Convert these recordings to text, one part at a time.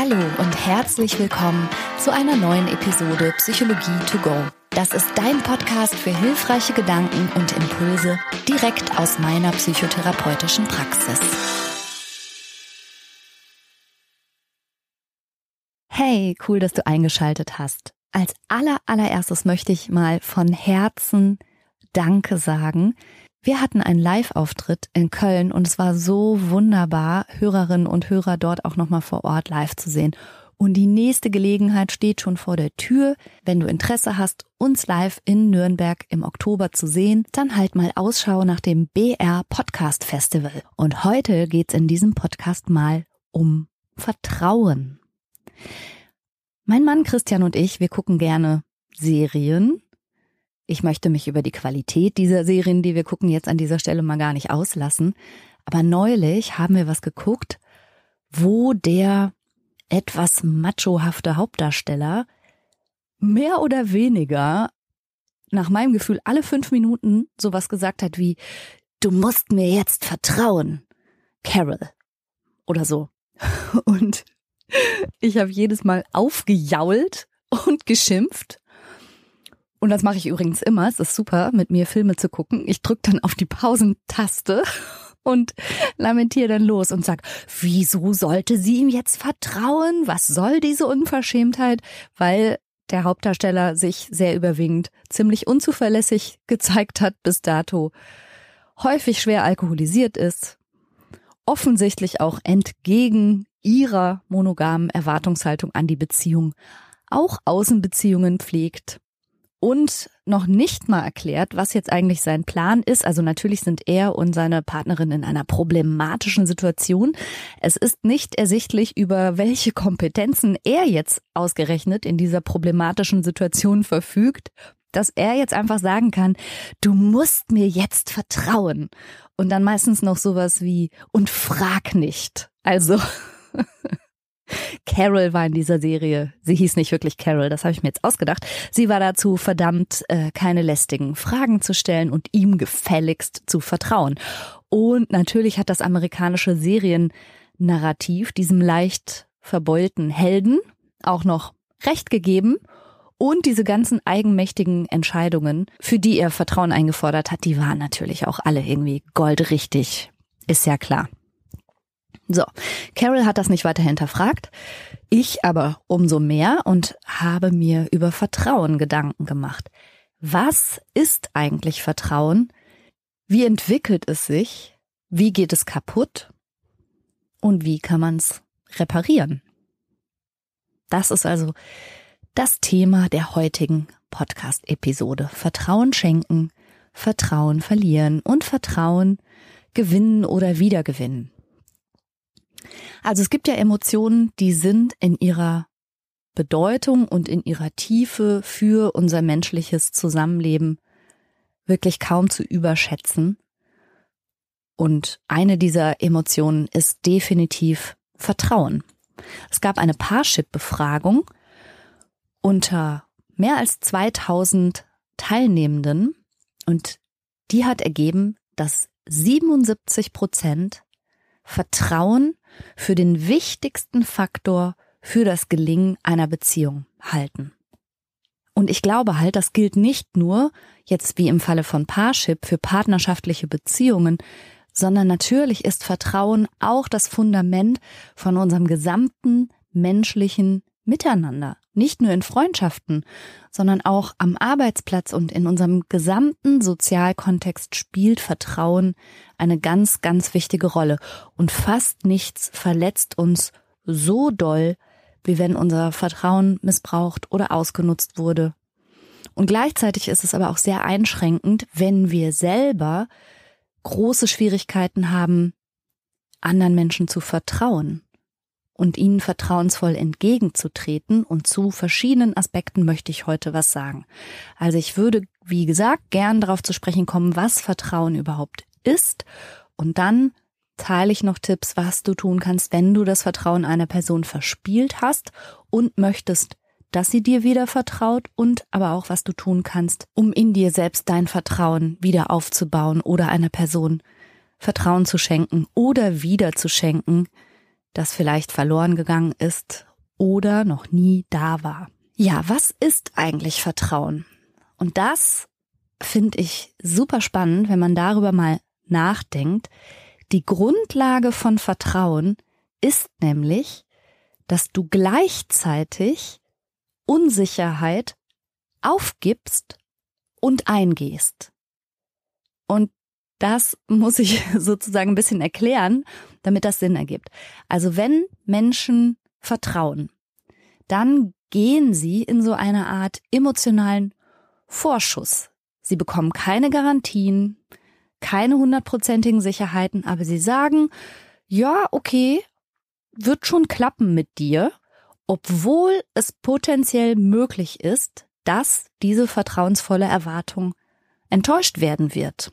Hallo und herzlich willkommen zu einer neuen Episode Psychologie to go. Das ist dein Podcast für hilfreiche Gedanken und Impulse direkt aus meiner psychotherapeutischen Praxis. Hey, cool, dass du eingeschaltet hast. Als aller allererstes möchte ich mal von Herzen Danke sagen. Wir hatten einen Live-Auftritt in Köln und es war so wunderbar, Hörerinnen und Hörer dort auch nochmal vor Ort live zu sehen. Und die nächste Gelegenheit steht schon vor der Tür. Wenn du Interesse hast, uns live in Nürnberg im Oktober zu sehen, dann halt mal Ausschau nach dem BR Podcast Festival. Und heute geht's in diesem Podcast mal um Vertrauen. Mein Mann Christian und ich, wir gucken gerne Serien. Ich möchte mich über die Qualität dieser Serien, die wir gucken, jetzt an dieser Stelle mal gar nicht auslassen. Aber neulich haben wir was geguckt, wo der etwas machohafte Hauptdarsteller mehr oder weniger nach meinem Gefühl alle fünf Minuten sowas gesagt hat wie, du musst mir jetzt vertrauen, Carol. Oder so. Und ich habe jedes Mal aufgejault und geschimpft. Und das mache ich übrigens immer. Es ist super, mit mir Filme zu gucken. Ich drücke dann auf die Pausentaste und lamentiere dann los und sag, wieso sollte sie ihm jetzt vertrauen? Was soll diese Unverschämtheit? Weil der Hauptdarsteller sich sehr überwiegend ziemlich unzuverlässig gezeigt hat bis dato, häufig schwer alkoholisiert ist, offensichtlich auch entgegen ihrer monogamen Erwartungshaltung an die Beziehung auch Außenbeziehungen pflegt und noch nicht mal erklärt, was jetzt eigentlich sein Plan ist. Also natürlich sind er und seine Partnerin in einer problematischen Situation. Es ist nicht ersichtlich, über welche Kompetenzen er jetzt ausgerechnet in dieser problematischen Situation verfügt, dass er jetzt einfach sagen kann, du musst mir jetzt vertrauen. Und dann meistens noch sowas wie, und frag nicht. Also Carol war in dieser Serie, sie hieß nicht wirklich Carol, das habe ich mir jetzt ausgedacht. Sie war dazu verdammt, äh, keine lästigen Fragen zu stellen und ihm gefälligst zu vertrauen. Und natürlich hat das amerikanische Seriennarrativ diesem leicht verbeulten Helden auch noch Recht gegeben. Und diese ganzen eigenmächtigen Entscheidungen, für die er Vertrauen eingefordert hat, die waren natürlich auch alle irgendwie goldrichtig. Ist ja klar. So, Carol hat das nicht weiter hinterfragt, ich aber umso mehr und habe mir über Vertrauen Gedanken gemacht. Was ist eigentlich Vertrauen? Wie entwickelt es sich? Wie geht es kaputt? Und wie kann man es reparieren? Das ist also das Thema der heutigen Podcast-Episode. Vertrauen schenken, Vertrauen verlieren und Vertrauen gewinnen oder wiedergewinnen. Also es gibt ja Emotionen, die sind in ihrer Bedeutung und in ihrer Tiefe für unser menschliches Zusammenleben wirklich kaum zu überschätzen. Und eine dieser Emotionen ist definitiv Vertrauen. Es gab eine Parship-Befragung unter mehr als 2000 Teilnehmenden und die hat ergeben, dass 77 Prozent Vertrauen für den wichtigsten Faktor für das Gelingen einer Beziehung halten. Und ich glaube halt, das gilt nicht nur jetzt wie im Falle von Parship für partnerschaftliche Beziehungen, sondern natürlich ist Vertrauen auch das Fundament von unserem gesamten menschlichen Miteinander. Nicht nur in Freundschaften, sondern auch am Arbeitsplatz und in unserem gesamten Sozialkontext spielt Vertrauen eine ganz, ganz wichtige Rolle. Und fast nichts verletzt uns so doll, wie wenn unser Vertrauen missbraucht oder ausgenutzt wurde. Und gleichzeitig ist es aber auch sehr einschränkend, wenn wir selber große Schwierigkeiten haben, anderen Menschen zu vertrauen und ihnen vertrauensvoll entgegenzutreten. Und zu verschiedenen Aspekten möchte ich heute was sagen. Also ich würde, wie gesagt, gern darauf zu sprechen kommen, was Vertrauen überhaupt ist. Und dann teile ich noch Tipps, was du tun kannst, wenn du das Vertrauen einer Person verspielt hast und möchtest, dass sie dir wieder vertraut und aber auch, was du tun kannst, um in dir selbst dein Vertrauen wieder aufzubauen oder einer Person Vertrauen zu schenken oder wieder zu schenken, das vielleicht verloren gegangen ist oder noch nie da war. Ja, was ist eigentlich Vertrauen? Und das finde ich super spannend, wenn man darüber mal nachdenkt. Die Grundlage von Vertrauen ist nämlich, dass du gleichzeitig Unsicherheit aufgibst und eingehst. Und das muss ich sozusagen ein bisschen erklären, damit das Sinn ergibt. Also wenn Menschen vertrauen, dann gehen sie in so eine Art emotionalen Vorschuss. Sie bekommen keine Garantien, keine hundertprozentigen Sicherheiten, aber sie sagen, ja, okay, wird schon klappen mit dir, obwohl es potenziell möglich ist, dass diese vertrauensvolle Erwartung enttäuscht werden wird.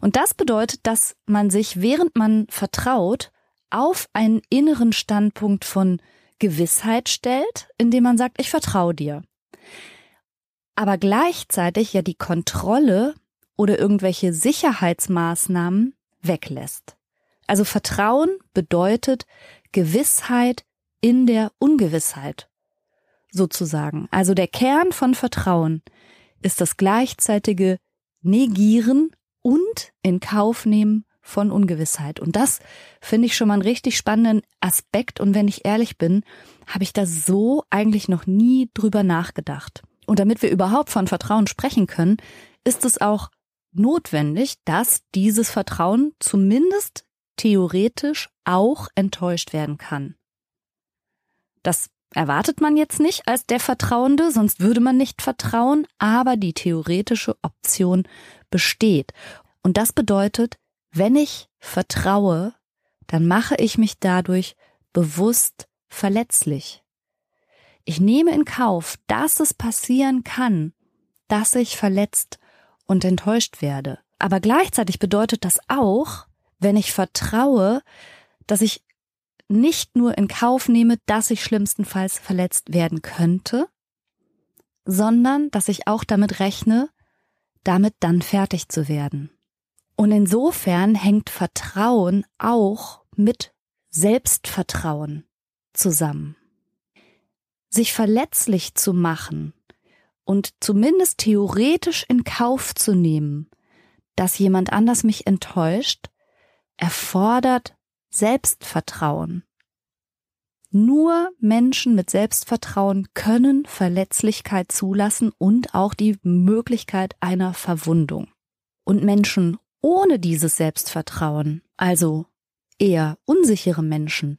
Und das bedeutet, dass man sich, während man vertraut, auf einen inneren Standpunkt von Gewissheit stellt, indem man sagt, ich vertraue dir. Aber gleichzeitig ja die Kontrolle oder irgendwelche Sicherheitsmaßnahmen weglässt. Also Vertrauen bedeutet Gewissheit in der Ungewissheit sozusagen. Also der Kern von Vertrauen ist das gleichzeitige Negieren und in Kauf nehmen von Ungewissheit. Und das finde ich schon mal einen richtig spannenden Aspekt. Und wenn ich ehrlich bin, habe ich da so eigentlich noch nie drüber nachgedacht. Und damit wir überhaupt von Vertrauen sprechen können, ist es auch notwendig, dass dieses Vertrauen zumindest theoretisch auch enttäuscht werden kann. Das erwartet man jetzt nicht als der Vertrauende, sonst würde man nicht vertrauen, aber die theoretische Option besteht. Und das bedeutet, wenn ich vertraue, dann mache ich mich dadurch bewusst verletzlich. Ich nehme in Kauf, dass es passieren kann, dass ich verletzt und enttäuscht werde. Aber gleichzeitig bedeutet das auch, wenn ich vertraue, dass ich nicht nur in Kauf nehme, dass ich schlimmstenfalls verletzt werden könnte, sondern dass ich auch damit rechne, damit dann fertig zu werden. Und insofern hängt Vertrauen auch mit Selbstvertrauen zusammen. Sich verletzlich zu machen und zumindest theoretisch in Kauf zu nehmen, dass jemand anders mich enttäuscht, erfordert Selbstvertrauen. Nur Menschen mit Selbstvertrauen können Verletzlichkeit zulassen und auch die Möglichkeit einer Verwundung. Und Menschen ohne dieses Selbstvertrauen, also eher unsichere Menschen,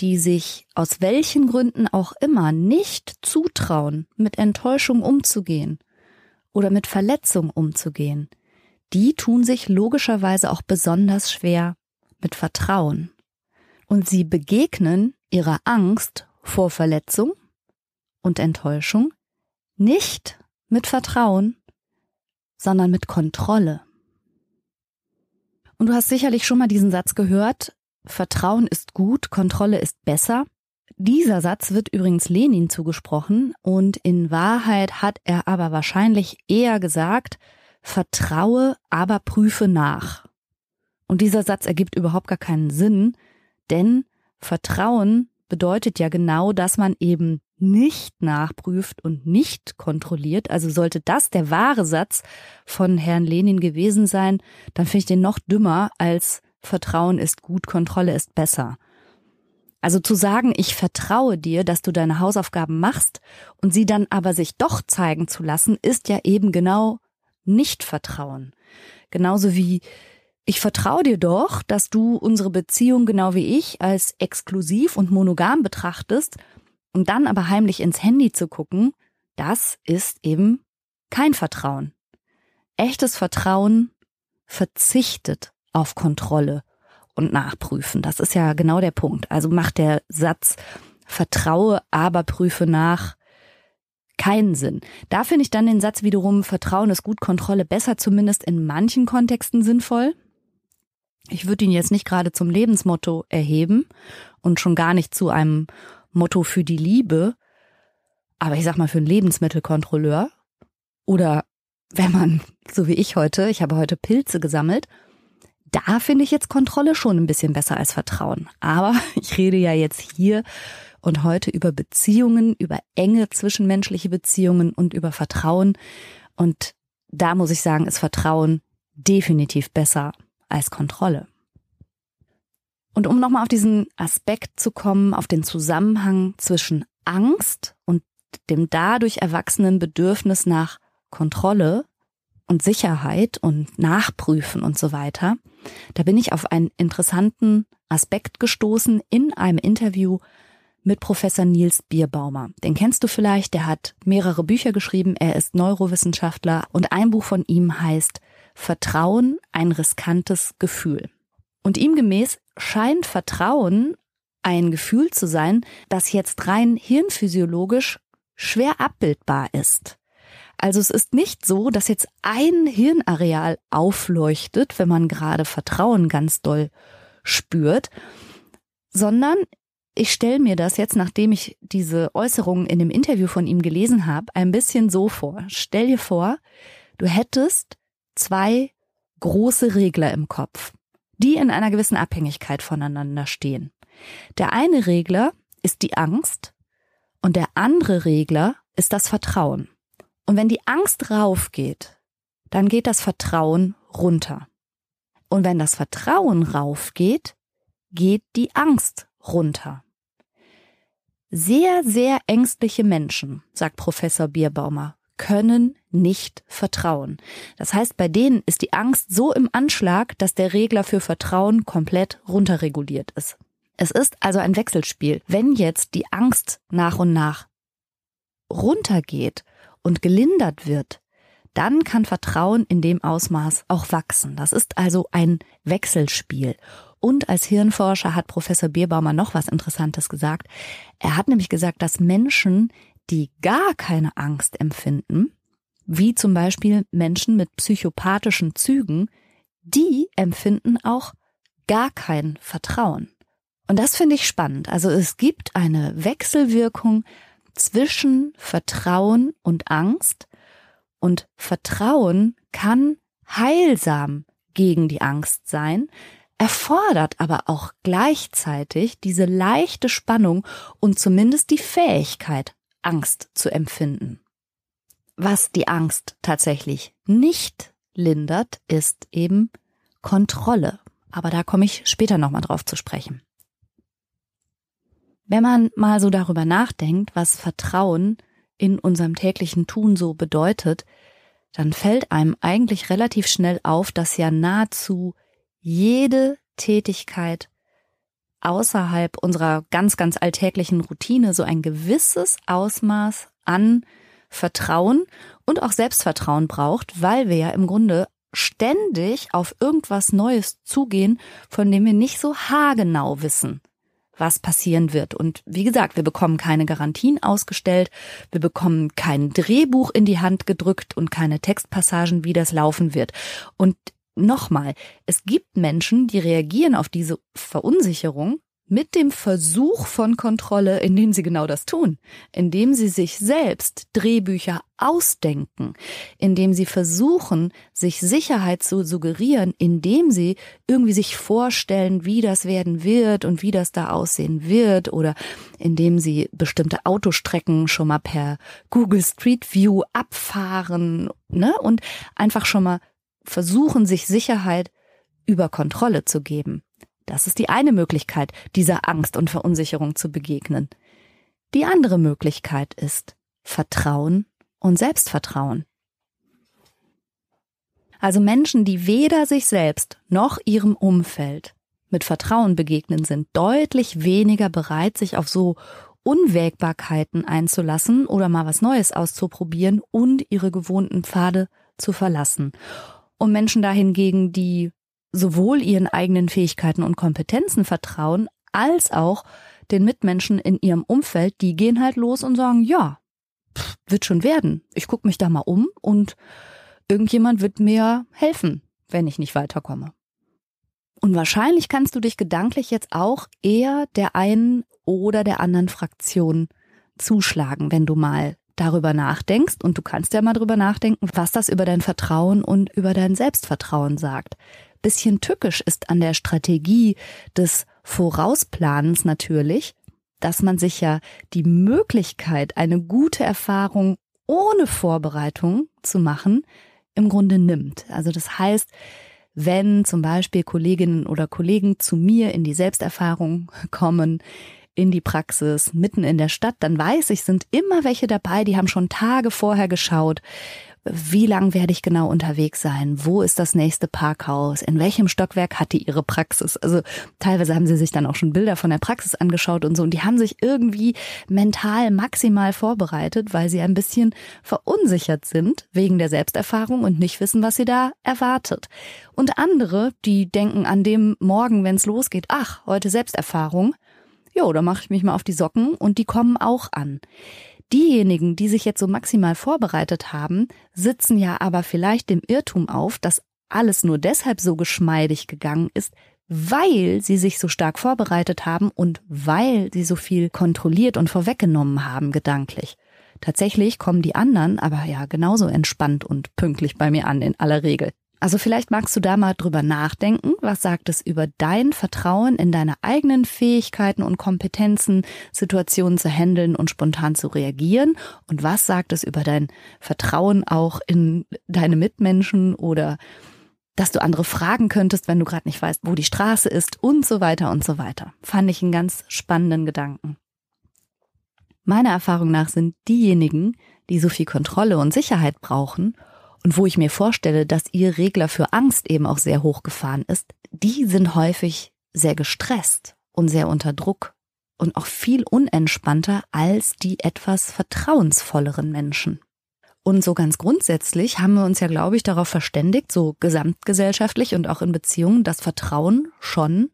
die sich aus welchen Gründen auch immer nicht zutrauen, mit Enttäuschung umzugehen oder mit Verletzung umzugehen, die tun sich logischerweise auch besonders schwer mit Vertrauen. Und sie begegnen ihrer Angst vor Verletzung und Enttäuschung nicht mit Vertrauen, sondern mit Kontrolle. Und du hast sicherlich schon mal diesen Satz gehört, Vertrauen ist gut, Kontrolle ist besser. Dieser Satz wird übrigens Lenin zugesprochen und in Wahrheit hat er aber wahrscheinlich eher gesagt, vertraue, aber prüfe nach. Und dieser Satz ergibt überhaupt gar keinen Sinn, denn Vertrauen bedeutet ja genau, dass man eben nicht nachprüft und nicht kontrolliert. Also sollte das der wahre Satz von Herrn Lenin gewesen sein, dann finde ich den noch dümmer als Vertrauen ist gut, Kontrolle ist besser. Also zu sagen, ich vertraue dir, dass du deine Hausaufgaben machst und sie dann aber sich doch zeigen zu lassen, ist ja eben genau nicht Vertrauen. Genauso wie ich vertraue dir doch, dass du unsere Beziehung genau wie ich als exklusiv und monogam betrachtest und dann aber heimlich ins Handy zu gucken, das ist eben kein Vertrauen. Echtes Vertrauen verzichtet auf Kontrolle und Nachprüfen. Das ist ja genau der Punkt. Also macht der Satz vertraue, aber prüfe nach keinen Sinn. Da finde ich dann den Satz wiederum Vertrauen ist gut, Kontrolle besser, zumindest in manchen Kontexten sinnvoll. Ich würde ihn jetzt nicht gerade zum Lebensmotto erheben und schon gar nicht zu einem Motto für die Liebe, aber ich sag mal für einen Lebensmittelkontrolleur oder wenn man, so wie ich heute, ich habe heute Pilze gesammelt, da finde ich jetzt Kontrolle schon ein bisschen besser als Vertrauen. Aber ich rede ja jetzt hier und heute über Beziehungen, über enge zwischenmenschliche Beziehungen und über Vertrauen. Und da muss ich sagen, ist Vertrauen definitiv besser als Kontrolle. Und um nochmal auf diesen Aspekt zu kommen, auf den Zusammenhang zwischen Angst und dem dadurch erwachsenen Bedürfnis nach Kontrolle und Sicherheit und Nachprüfen und so weiter, da bin ich auf einen interessanten Aspekt gestoßen in einem Interview mit Professor Nils Bierbaumer. Den kennst du vielleicht, der hat mehrere Bücher geschrieben, er ist Neurowissenschaftler und ein Buch von ihm heißt Vertrauen, ein riskantes Gefühl. Und ihm gemäß scheint Vertrauen ein Gefühl zu sein, das jetzt rein hirnphysiologisch schwer abbildbar ist. Also es ist nicht so, dass jetzt ein Hirnareal aufleuchtet, wenn man gerade Vertrauen ganz doll spürt, sondern ich stelle mir das jetzt, nachdem ich diese Äußerungen in dem Interview von ihm gelesen habe, ein bisschen so vor. Stell dir vor, du hättest zwei große Regler im Kopf, die in einer gewissen Abhängigkeit voneinander stehen. Der eine Regler ist die Angst und der andere Regler ist das Vertrauen. Und wenn die Angst raufgeht, dann geht das Vertrauen runter. Und wenn das Vertrauen raufgeht, geht die Angst runter. Sehr, sehr ängstliche Menschen, sagt Professor Bierbaumer, können nicht vertrauen. Das heißt, bei denen ist die Angst so im Anschlag, dass der Regler für Vertrauen komplett runterreguliert ist. Es ist also ein Wechselspiel. Wenn jetzt die Angst nach und nach runtergeht und gelindert wird, dann kann Vertrauen in dem Ausmaß auch wachsen. Das ist also ein Wechselspiel. Und als Hirnforscher hat Professor Bierbaumer noch was Interessantes gesagt. Er hat nämlich gesagt, dass Menschen, die gar keine Angst empfinden, wie zum Beispiel Menschen mit psychopathischen Zügen, die empfinden auch gar kein Vertrauen. Und das finde ich spannend. Also es gibt eine Wechselwirkung zwischen Vertrauen und Angst und Vertrauen kann heilsam gegen die Angst sein, erfordert aber auch gleichzeitig diese leichte Spannung und zumindest die Fähigkeit, Angst zu empfinden. Was die Angst tatsächlich nicht lindert, ist eben Kontrolle. Aber da komme ich später nochmal drauf zu sprechen. Wenn man mal so darüber nachdenkt, was Vertrauen in unserem täglichen Tun so bedeutet, dann fällt einem eigentlich relativ schnell auf, dass ja nahezu jede Tätigkeit außerhalb unserer ganz, ganz alltäglichen Routine so ein gewisses Ausmaß an Vertrauen und auch Selbstvertrauen braucht, weil wir ja im Grunde ständig auf irgendwas Neues zugehen, von dem wir nicht so haargenau wissen, was passieren wird. Und wie gesagt, wir bekommen keine Garantien ausgestellt, wir bekommen kein Drehbuch in die Hand gedrückt und keine Textpassagen, wie das laufen wird. Und nochmal, es gibt Menschen, die reagieren auf diese Verunsicherung mit dem Versuch von Kontrolle, indem sie genau das tun, indem sie sich selbst Drehbücher ausdenken, indem sie versuchen, sich Sicherheit zu suggerieren, indem sie irgendwie sich vorstellen, wie das werden wird und wie das da aussehen wird oder indem sie bestimmte Autostrecken schon mal per Google Street View abfahren, ne, und einfach schon mal versuchen, sich Sicherheit über Kontrolle zu geben. Das ist die eine Möglichkeit, dieser Angst und Verunsicherung zu begegnen. Die andere Möglichkeit ist Vertrauen und Selbstvertrauen. Also Menschen, die weder sich selbst noch ihrem Umfeld mit Vertrauen begegnen, sind deutlich weniger bereit, sich auf so Unwägbarkeiten einzulassen oder mal was Neues auszuprobieren und ihre gewohnten Pfade zu verlassen. Und Menschen dahingegen, die sowohl ihren eigenen Fähigkeiten und Kompetenzen vertrauen, als auch den Mitmenschen in ihrem Umfeld, die gehen halt los und sagen, ja, wird schon werden. Ich gucke mich da mal um und irgendjemand wird mir helfen, wenn ich nicht weiterkomme. Und wahrscheinlich kannst du dich gedanklich jetzt auch eher der einen oder der anderen Fraktion zuschlagen, wenn du mal darüber nachdenkst. Und du kannst ja mal darüber nachdenken, was das über dein Vertrauen und über dein Selbstvertrauen sagt bisschen tückisch ist an der Strategie des Vorausplanens natürlich, dass man sich ja die Möglichkeit, eine gute Erfahrung ohne Vorbereitung zu machen, im Grunde nimmt. Also das heißt, wenn zum Beispiel Kolleginnen oder Kollegen zu mir in die Selbsterfahrung kommen, in die Praxis, mitten in der Stadt, dann weiß ich, sind immer welche dabei, die haben schon Tage vorher geschaut, wie lang werde ich genau unterwegs sein? Wo ist das nächste Parkhaus? In welchem Stockwerk hat die ihre Praxis? Also teilweise haben sie sich dann auch schon Bilder von der Praxis angeschaut und so. Und die haben sich irgendwie mental maximal vorbereitet, weil sie ein bisschen verunsichert sind wegen der Selbsterfahrung und nicht wissen, was sie da erwartet. Und andere, die denken an dem Morgen, wenn es losgeht, ach, heute Selbsterfahrung. Jo, da mache ich mich mal auf die Socken und die kommen auch an. Diejenigen, die sich jetzt so maximal vorbereitet haben, sitzen ja aber vielleicht dem Irrtum auf, dass alles nur deshalb so geschmeidig gegangen ist, weil sie sich so stark vorbereitet haben und weil sie so viel kontrolliert und vorweggenommen haben gedanklich. Tatsächlich kommen die anderen aber ja genauso entspannt und pünktlich bei mir an in aller Regel. Also vielleicht magst du da mal drüber nachdenken, was sagt es über dein Vertrauen in deine eigenen Fähigkeiten und Kompetenzen, Situationen zu handeln und spontan zu reagieren und was sagt es über dein Vertrauen auch in deine Mitmenschen oder dass du andere fragen könntest, wenn du gerade nicht weißt, wo die Straße ist und so weiter und so weiter. Fand ich einen ganz spannenden Gedanken. Meiner Erfahrung nach sind diejenigen, die so viel Kontrolle und Sicherheit brauchen und wo ich mir vorstelle, dass ihr Regler für Angst eben auch sehr hochgefahren ist, die sind häufig sehr gestresst und sehr unter Druck und auch viel unentspannter als die etwas vertrauensvolleren Menschen. Und so ganz grundsätzlich haben wir uns ja, glaube ich, darauf verständigt, so gesamtgesellschaftlich und auch in Beziehungen, dass Vertrauen schon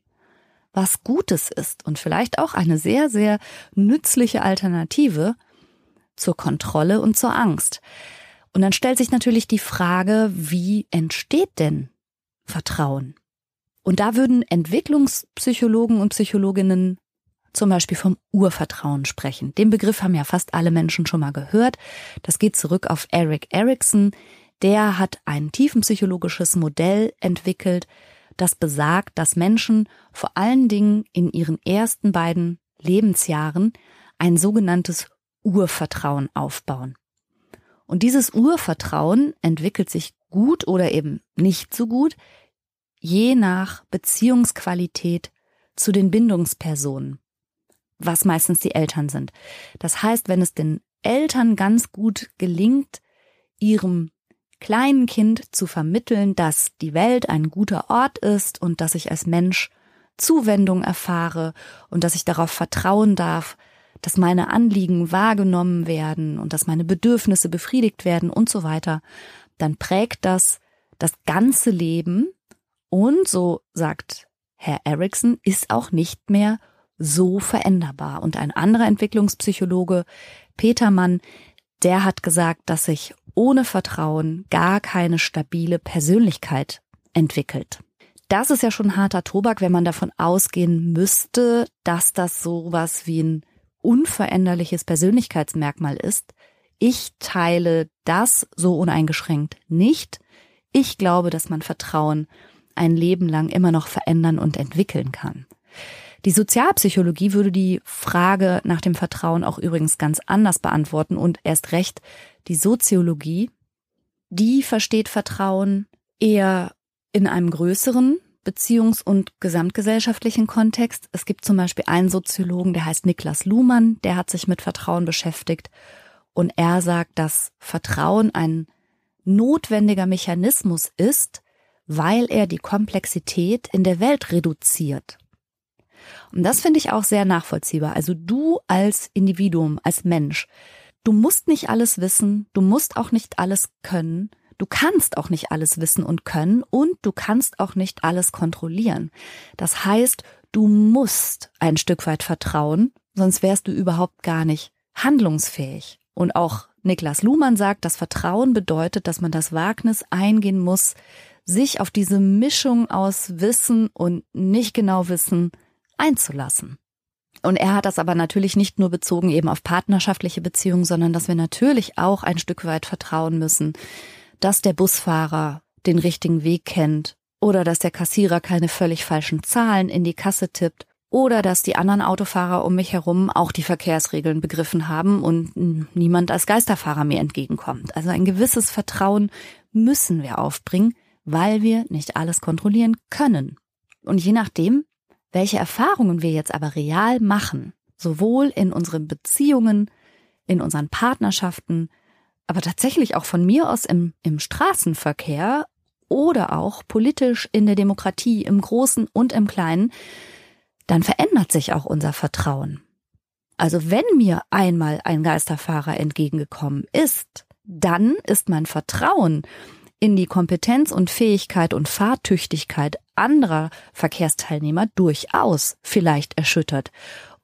was Gutes ist und vielleicht auch eine sehr, sehr nützliche Alternative zur Kontrolle und zur Angst. Und dann stellt sich natürlich die Frage, wie entsteht denn Vertrauen? Und da würden Entwicklungspsychologen und Psychologinnen zum Beispiel vom Urvertrauen sprechen. Den Begriff haben ja fast alle Menschen schon mal gehört. Das geht zurück auf Eric Erickson. Der hat ein tiefenpsychologisches Modell entwickelt, das besagt, dass Menschen vor allen Dingen in ihren ersten beiden Lebensjahren ein sogenanntes Urvertrauen aufbauen. Und dieses Urvertrauen entwickelt sich gut oder eben nicht so gut, je nach Beziehungsqualität zu den Bindungspersonen, was meistens die Eltern sind. Das heißt, wenn es den Eltern ganz gut gelingt, ihrem kleinen Kind zu vermitteln, dass die Welt ein guter Ort ist und dass ich als Mensch Zuwendung erfahre und dass ich darauf vertrauen darf, dass meine Anliegen wahrgenommen werden und dass meine Bedürfnisse befriedigt werden und so weiter, dann prägt das das ganze Leben und, so sagt Herr Erickson, ist auch nicht mehr so veränderbar. Und ein anderer Entwicklungspsychologe, Petermann, der hat gesagt, dass sich ohne Vertrauen gar keine stabile Persönlichkeit entwickelt. Das ist ja schon harter Tobak, wenn man davon ausgehen müsste, dass das sowas wie ein unveränderliches Persönlichkeitsmerkmal ist. Ich teile das so uneingeschränkt nicht. Ich glaube, dass man Vertrauen ein Leben lang immer noch verändern und entwickeln kann. Die Sozialpsychologie würde die Frage nach dem Vertrauen auch übrigens ganz anders beantworten und erst recht die Soziologie, die versteht Vertrauen eher in einem größeren beziehungs- und gesamtgesellschaftlichen Kontext. Es gibt zum Beispiel einen Soziologen, der heißt Niklas Luhmann, der hat sich mit Vertrauen beschäftigt und er sagt, dass Vertrauen ein notwendiger Mechanismus ist, weil er die Komplexität in der Welt reduziert. Und das finde ich auch sehr nachvollziehbar. Also du als Individuum, als Mensch, du musst nicht alles wissen, du musst auch nicht alles können, Du kannst auch nicht alles wissen und können und du kannst auch nicht alles kontrollieren. Das heißt, du musst ein Stück weit vertrauen, sonst wärst du überhaupt gar nicht handlungsfähig. Und auch Niklas Luhmann sagt, das Vertrauen bedeutet, dass man das Wagnis eingehen muss, sich auf diese Mischung aus Wissen und nicht genau Wissen einzulassen. Und er hat das aber natürlich nicht nur bezogen eben auf partnerschaftliche Beziehungen, sondern dass wir natürlich auch ein Stück weit vertrauen müssen, dass der Busfahrer den richtigen Weg kennt oder dass der Kassierer keine völlig falschen Zahlen in die Kasse tippt oder dass die anderen Autofahrer um mich herum auch die Verkehrsregeln begriffen haben und niemand als Geisterfahrer mir entgegenkommt. Also ein gewisses Vertrauen müssen wir aufbringen, weil wir nicht alles kontrollieren können. Und je nachdem, welche Erfahrungen wir jetzt aber real machen, sowohl in unseren Beziehungen, in unseren Partnerschaften, aber tatsächlich auch von mir aus im, im Straßenverkehr oder auch politisch in der Demokratie im Großen und im Kleinen, dann verändert sich auch unser Vertrauen. Also wenn mir einmal ein Geisterfahrer entgegengekommen ist, dann ist mein Vertrauen in die Kompetenz und Fähigkeit und Fahrtüchtigkeit anderer Verkehrsteilnehmer durchaus vielleicht erschüttert.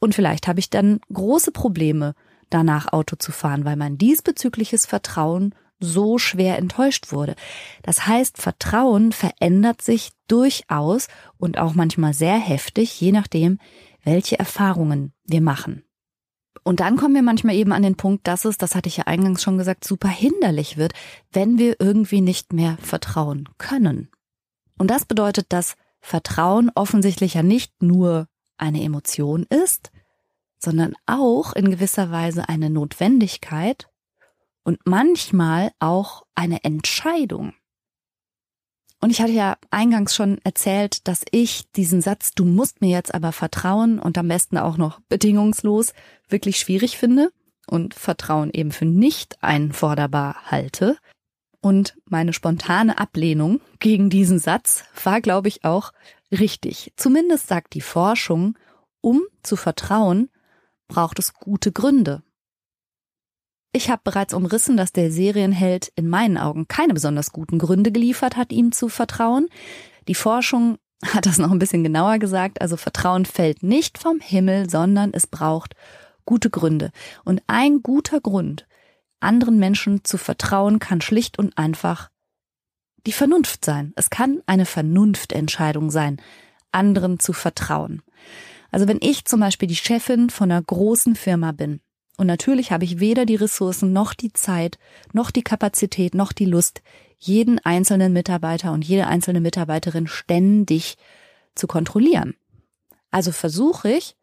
Und vielleicht habe ich dann große Probleme, danach Auto zu fahren, weil mein diesbezügliches Vertrauen so schwer enttäuscht wurde. Das heißt, Vertrauen verändert sich durchaus und auch manchmal sehr heftig, je nachdem, welche Erfahrungen wir machen. Und dann kommen wir manchmal eben an den Punkt, dass es, das hatte ich ja eingangs schon gesagt, super hinderlich wird, wenn wir irgendwie nicht mehr vertrauen können. Und das bedeutet, dass Vertrauen offensichtlich ja nicht nur eine Emotion ist, sondern auch in gewisser Weise eine Notwendigkeit und manchmal auch eine Entscheidung. Und ich hatte ja eingangs schon erzählt, dass ich diesen Satz, du musst mir jetzt aber vertrauen und am besten auch noch bedingungslos, wirklich schwierig finde und Vertrauen eben für nicht einforderbar halte. Und meine spontane Ablehnung gegen diesen Satz war, glaube ich, auch richtig. Zumindest sagt die Forschung, um zu vertrauen, braucht es gute Gründe. Ich habe bereits umrissen, dass der Serienheld in meinen Augen keine besonders guten Gründe geliefert hat, ihm zu vertrauen. Die Forschung hat das noch ein bisschen genauer gesagt. Also Vertrauen fällt nicht vom Himmel, sondern es braucht gute Gründe. Und ein guter Grund, anderen Menschen zu vertrauen, kann schlicht und einfach die Vernunft sein. Es kann eine Vernunftentscheidung sein, anderen zu vertrauen. Also wenn ich zum Beispiel die Chefin von einer großen Firma bin und natürlich habe ich weder die Ressourcen noch die Zeit, noch die Kapazität, noch die Lust, jeden einzelnen Mitarbeiter und jede einzelne Mitarbeiterin ständig zu kontrollieren. Also versuche ich,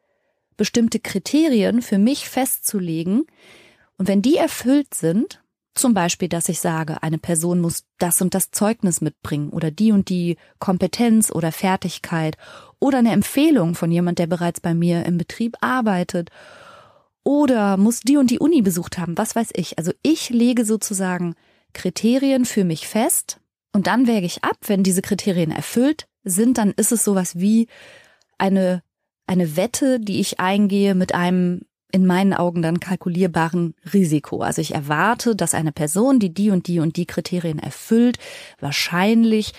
bestimmte Kriterien für mich festzulegen. Und wenn die erfüllt sind, zum Beispiel, dass ich sage, eine Person muss das und das Zeugnis mitbringen oder die und die Kompetenz oder Fertigkeit oder eine Empfehlung von jemand, der bereits bei mir im Betrieb arbeitet oder muss die und die Uni besucht haben, was weiß ich. Also ich lege sozusagen Kriterien für mich fest und dann wäge ich ab, wenn diese Kriterien erfüllt sind, dann ist es sowas wie eine, eine Wette, die ich eingehe mit einem in meinen Augen dann kalkulierbaren Risiko. Also ich erwarte, dass eine Person, die die und die und die Kriterien erfüllt, wahrscheinlich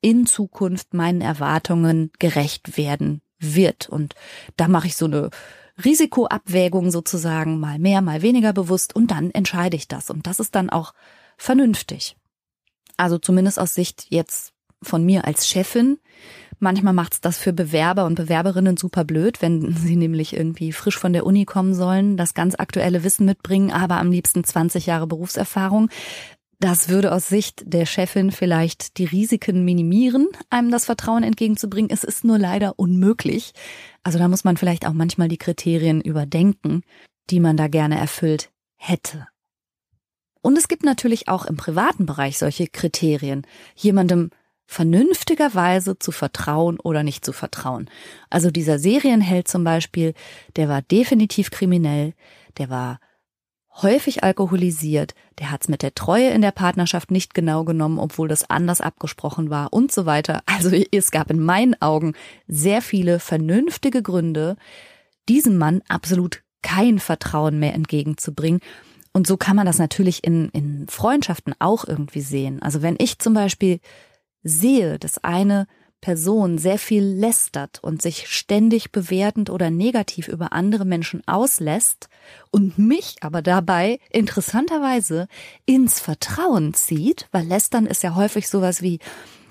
in Zukunft meinen Erwartungen gerecht werden wird. Und da mache ich so eine Risikoabwägung sozusagen, mal mehr, mal weniger bewusst und dann entscheide ich das. Und das ist dann auch vernünftig. Also zumindest aus Sicht jetzt von mir als Chefin. Manchmal macht's das für Bewerber und Bewerberinnen super blöd, wenn sie nämlich irgendwie frisch von der Uni kommen sollen, das ganz aktuelle Wissen mitbringen, aber am liebsten 20 Jahre Berufserfahrung. Das würde aus Sicht der Chefin vielleicht die Risiken minimieren, einem das Vertrauen entgegenzubringen. Es ist nur leider unmöglich. Also da muss man vielleicht auch manchmal die Kriterien überdenken, die man da gerne erfüllt hätte. Und es gibt natürlich auch im privaten Bereich solche Kriterien, jemandem vernünftigerweise zu vertrauen oder nicht zu vertrauen. Also dieser Serienheld zum Beispiel, der war definitiv kriminell, der war häufig alkoholisiert, der hat's mit der Treue in der Partnerschaft nicht genau genommen, obwohl das anders abgesprochen war und so weiter. Also es gab in meinen Augen sehr viele vernünftige Gründe, diesem Mann absolut kein Vertrauen mehr entgegenzubringen. Und so kann man das natürlich in, in Freundschaften auch irgendwie sehen. Also wenn ich zum Beispiel sehe, dass eine Person sehr viel lästert und sich ständig bewertend oder negativ über andere Menschen auslässt und mich aber dabei interessanterweise ins Vertrauen zieht, weil lästern ist ja häufig sowas wie,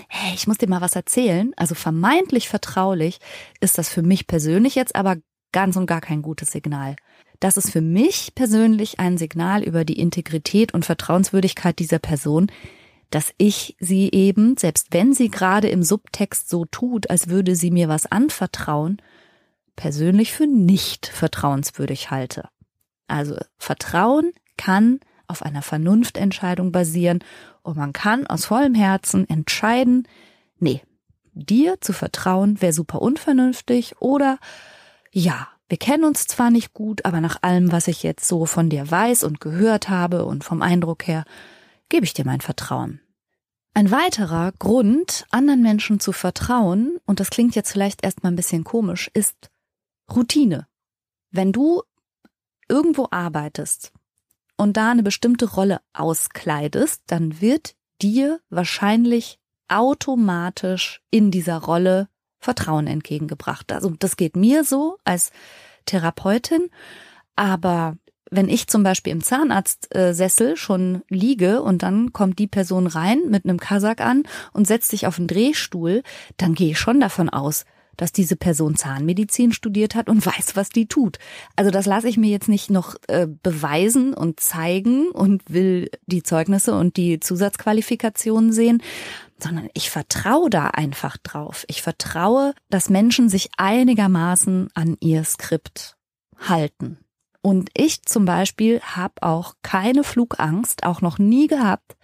hey, ich muss dir mal was erzählen, also vermeintlich vertraulich, ist das für mich persönlich jetzt aber ganz und gar kein gutes Signal. Das ist für mich persönlich ein Signal über die Integrität und Vertrauenswürdigkeit dieser Person, dass ich sie eben, selbst wenn sie gerade im Subtext so tut, als würde sie mir was anvertrauen, persönlich für nicht vertrauenswürdig halte. Also Vertrauen kann auf einer Vernunftentscheidung basieren und man kann aus vollem Herzen entscheiden, nee, dir zu vertrauen wäre super unvernünftig oder ja, wir kennen uns zwar nicht gut, aber nach allem, was ich jetzt so von dir weiß und gehört habe und vom Eindruck her, gebe ich dir mein Vertrauen. Ein weiterer Grund, anderen Menschen zu vertrauen, und das klingt jetzt vielleicht erstmal ein bisschen komisch, ist Routine. Wenn du irgendwo arbeitest und da eine bestimmte Rolle auskleidest, dann wird dir wahrscheinlich automatisch in dieser Rolle Vertrauen entgegengebracht. Also das geht mir so als Therapeutin, aber wenn ich zum Beispiel im Zahnarztsessel schon liege und dann kommt die Person rein mit einem Kasak an und setzt sich auf den Drehstuhl, dann gehe ich schon davon aus, dass diese Person Zahnmedizin studiert hat und weiß, was die tut. Also das lasse ich mir jetzt nicht noch äh, beweisen und zeigen und will die Zeugnisse und die Zusatzqualifikationen sehen, sondern ich vertraue da einfach drauf. Ich vertraue, dass Menschen sich einigermaßen an ihr Skript halten. Und ich zum Beispiel habe auch keine Flugangst, auch noch nie gehabt,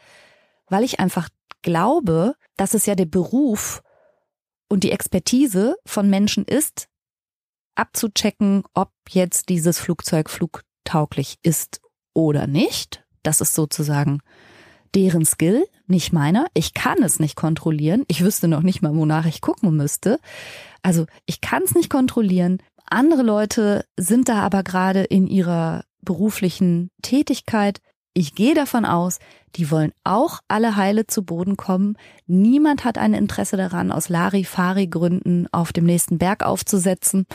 weil ich einfach glaube, dass es ja der Beruf und die Expertise von Menschen ist, abzuchecken, ob jetzt dieses Flugzeug flugtauglich ist oder nicht. Das ist sozusagen deren Skill, nicht meiner. Ich kann es nicht kontrollieren. Ich wüsste noch nicht mal, wonach ich gucken müsste. Also ich kann es nicht kontrollieren. Andere Leute sind da aber gerade in ihrer beruflichen Tätigkeit. Ich gehe davon aus, die wollen auch alle heile zu Boden kommen. Niemand hat ein Interesse daran, aus Larifari-Gründen auf dem nächsten Berg aufzusetzen.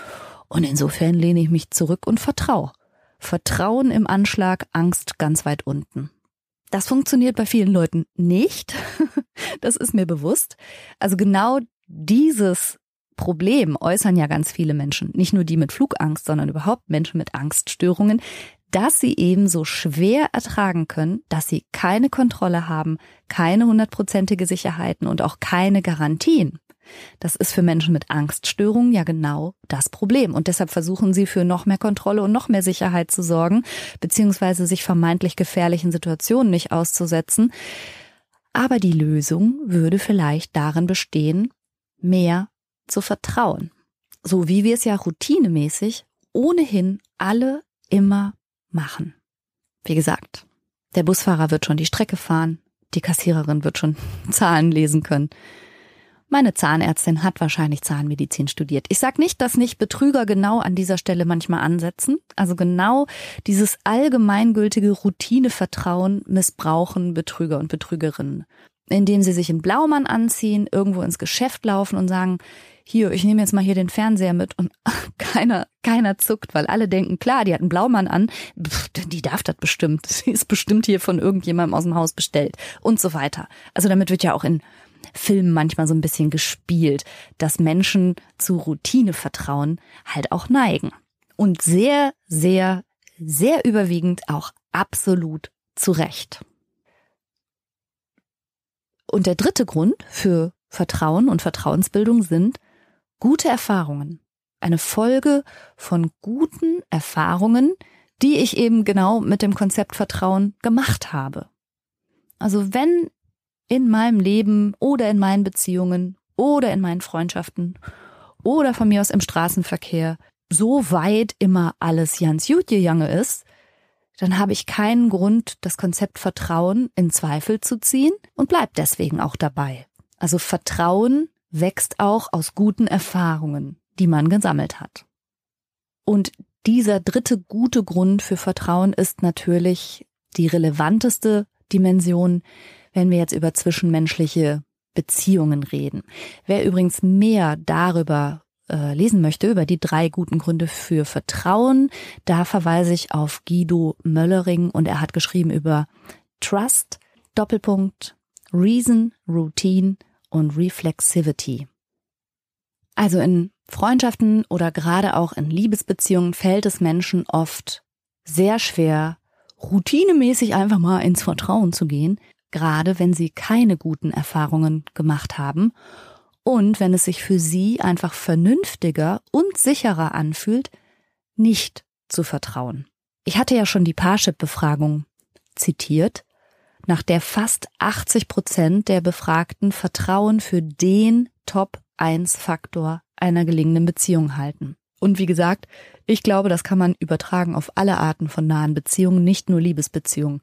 Und insofern lehne ich mich zurück und vertraue. Vertrauen im Anschlag, Angst ganz weit unten. Das funktioniert bei vielen Leuten nicht. Das ist mir bewusst. Also genau dieses Problem äußern ja ganz viele Menschen, nicht nur die mit Flugangst, sondern überhaupt Menschen mit Angststörungen, dass sie eben so schwer ertragen können, dass sie keine Kontrolle haben, keine hundertprozentige Sicherheiten und auch keine Garantien. Das ist für Menschen mit Angststörungen ja genau das Problem. Und deshalb versuchen sie für noch mehr Kontrolle und noch mehr Sicherheit zu sorgen, beziehungsweise sich vermeintlich gefährlichen Situationen nicht auszusetzen. Aber die Lösung würde vielleicht darin bestehen, mehr zu vertrauen. So wie wir es ja routinemäßig ohnehin alle immer machen. Wie gesagt, der Busfahrer wird schon die Strecke fahren, die Kassiererin wird schon Zahlen lesen können. Meine Zahnärztin hat wahrscheinlich Zahnmedizin studiert. Ich sage nicht, dass nicht Betrüger genau an dieser Stelle manchmal ansetzen. Also genau dieses allgemeingültige Routinevertrauen missbrauchen Betrüger und Betrügerinnen. Indem sie sich in Blaumann anziehen, irgendwo ins Geschäft laufen und sagen, hier, ich nehme jetzt mal hier den Fernseher mit und keiner, keiner zuckt, weil alle denken, klar, die hat einen Blaumann an, Pff, die darf das bestimmt. Sie ist bestimmt hier von irgendjemandem aus dem Haus bestellt und so weiter. Also damit wird ja auch in Filmen manchmal so ein bisschen gespielt, dass Menschen zu Routinevertrauen halt auch neigen. Und sehr, sehr, sehr überwiegend auch absolut zu Recht. Und der dritte Grund für Vertrauen und Vertrauensbildung sind Gute Erfahrungen. Eine Folge von guten Erfahrungen, die ich eben genau mit dem Konzept Vertrauen gemacht habe. Also wenn in meinem Leben oder in meinen Beziehungen oder in meinen Freundschaften oder von mir aus im Straßenverkehr so weit immer alles ganz gut gegangen ist, dann habe ich keinen Grund, das Konzept Vertrauen in Zweifel zu ziehen und bleib deswegen auch dabei. Also Vertrauen wächst auch aus guten Erfahrungen, die man gesammelt hat. Und dieser dritte gute Grund für Vertrauen ist natürlich die relevanteste Dimension, wenn wir jetzt über zwischenmenschliche Beziehungen reden. Wer übrigens mehr darüber äh, lesen möchte, über die drei guten Gründe für Vertrauen, da verweise ich auf Guido Möllering und er hat geschrieben über Trust, Doppelpunkt, Reason, Routine und Reflexivity. Also in Freundschaften oder gerade auch in Liebesbeziehungen fällt es Menschen oft sehr schwer, routinemäßig einfach mal ins Vertrauen zu gehen, gerade wenn sie keine guten Erfahrungen gemacht haben und wenn es sich für sie einfach vernünftiger und sicherer anfühlt, nicht zu vertrauen. Ich hatte ja schon die Parship-Befragung zitiert, nach der fast 80 Prozent der Befragten Vertrauen für den Top-1-Faktor einer gelingenden Beziehung halten. Und wie gesagt, ich glaube, das kann man übertragen auf alle Arten von nahen Beziehungen, nicht nur Liebesbeziehungen.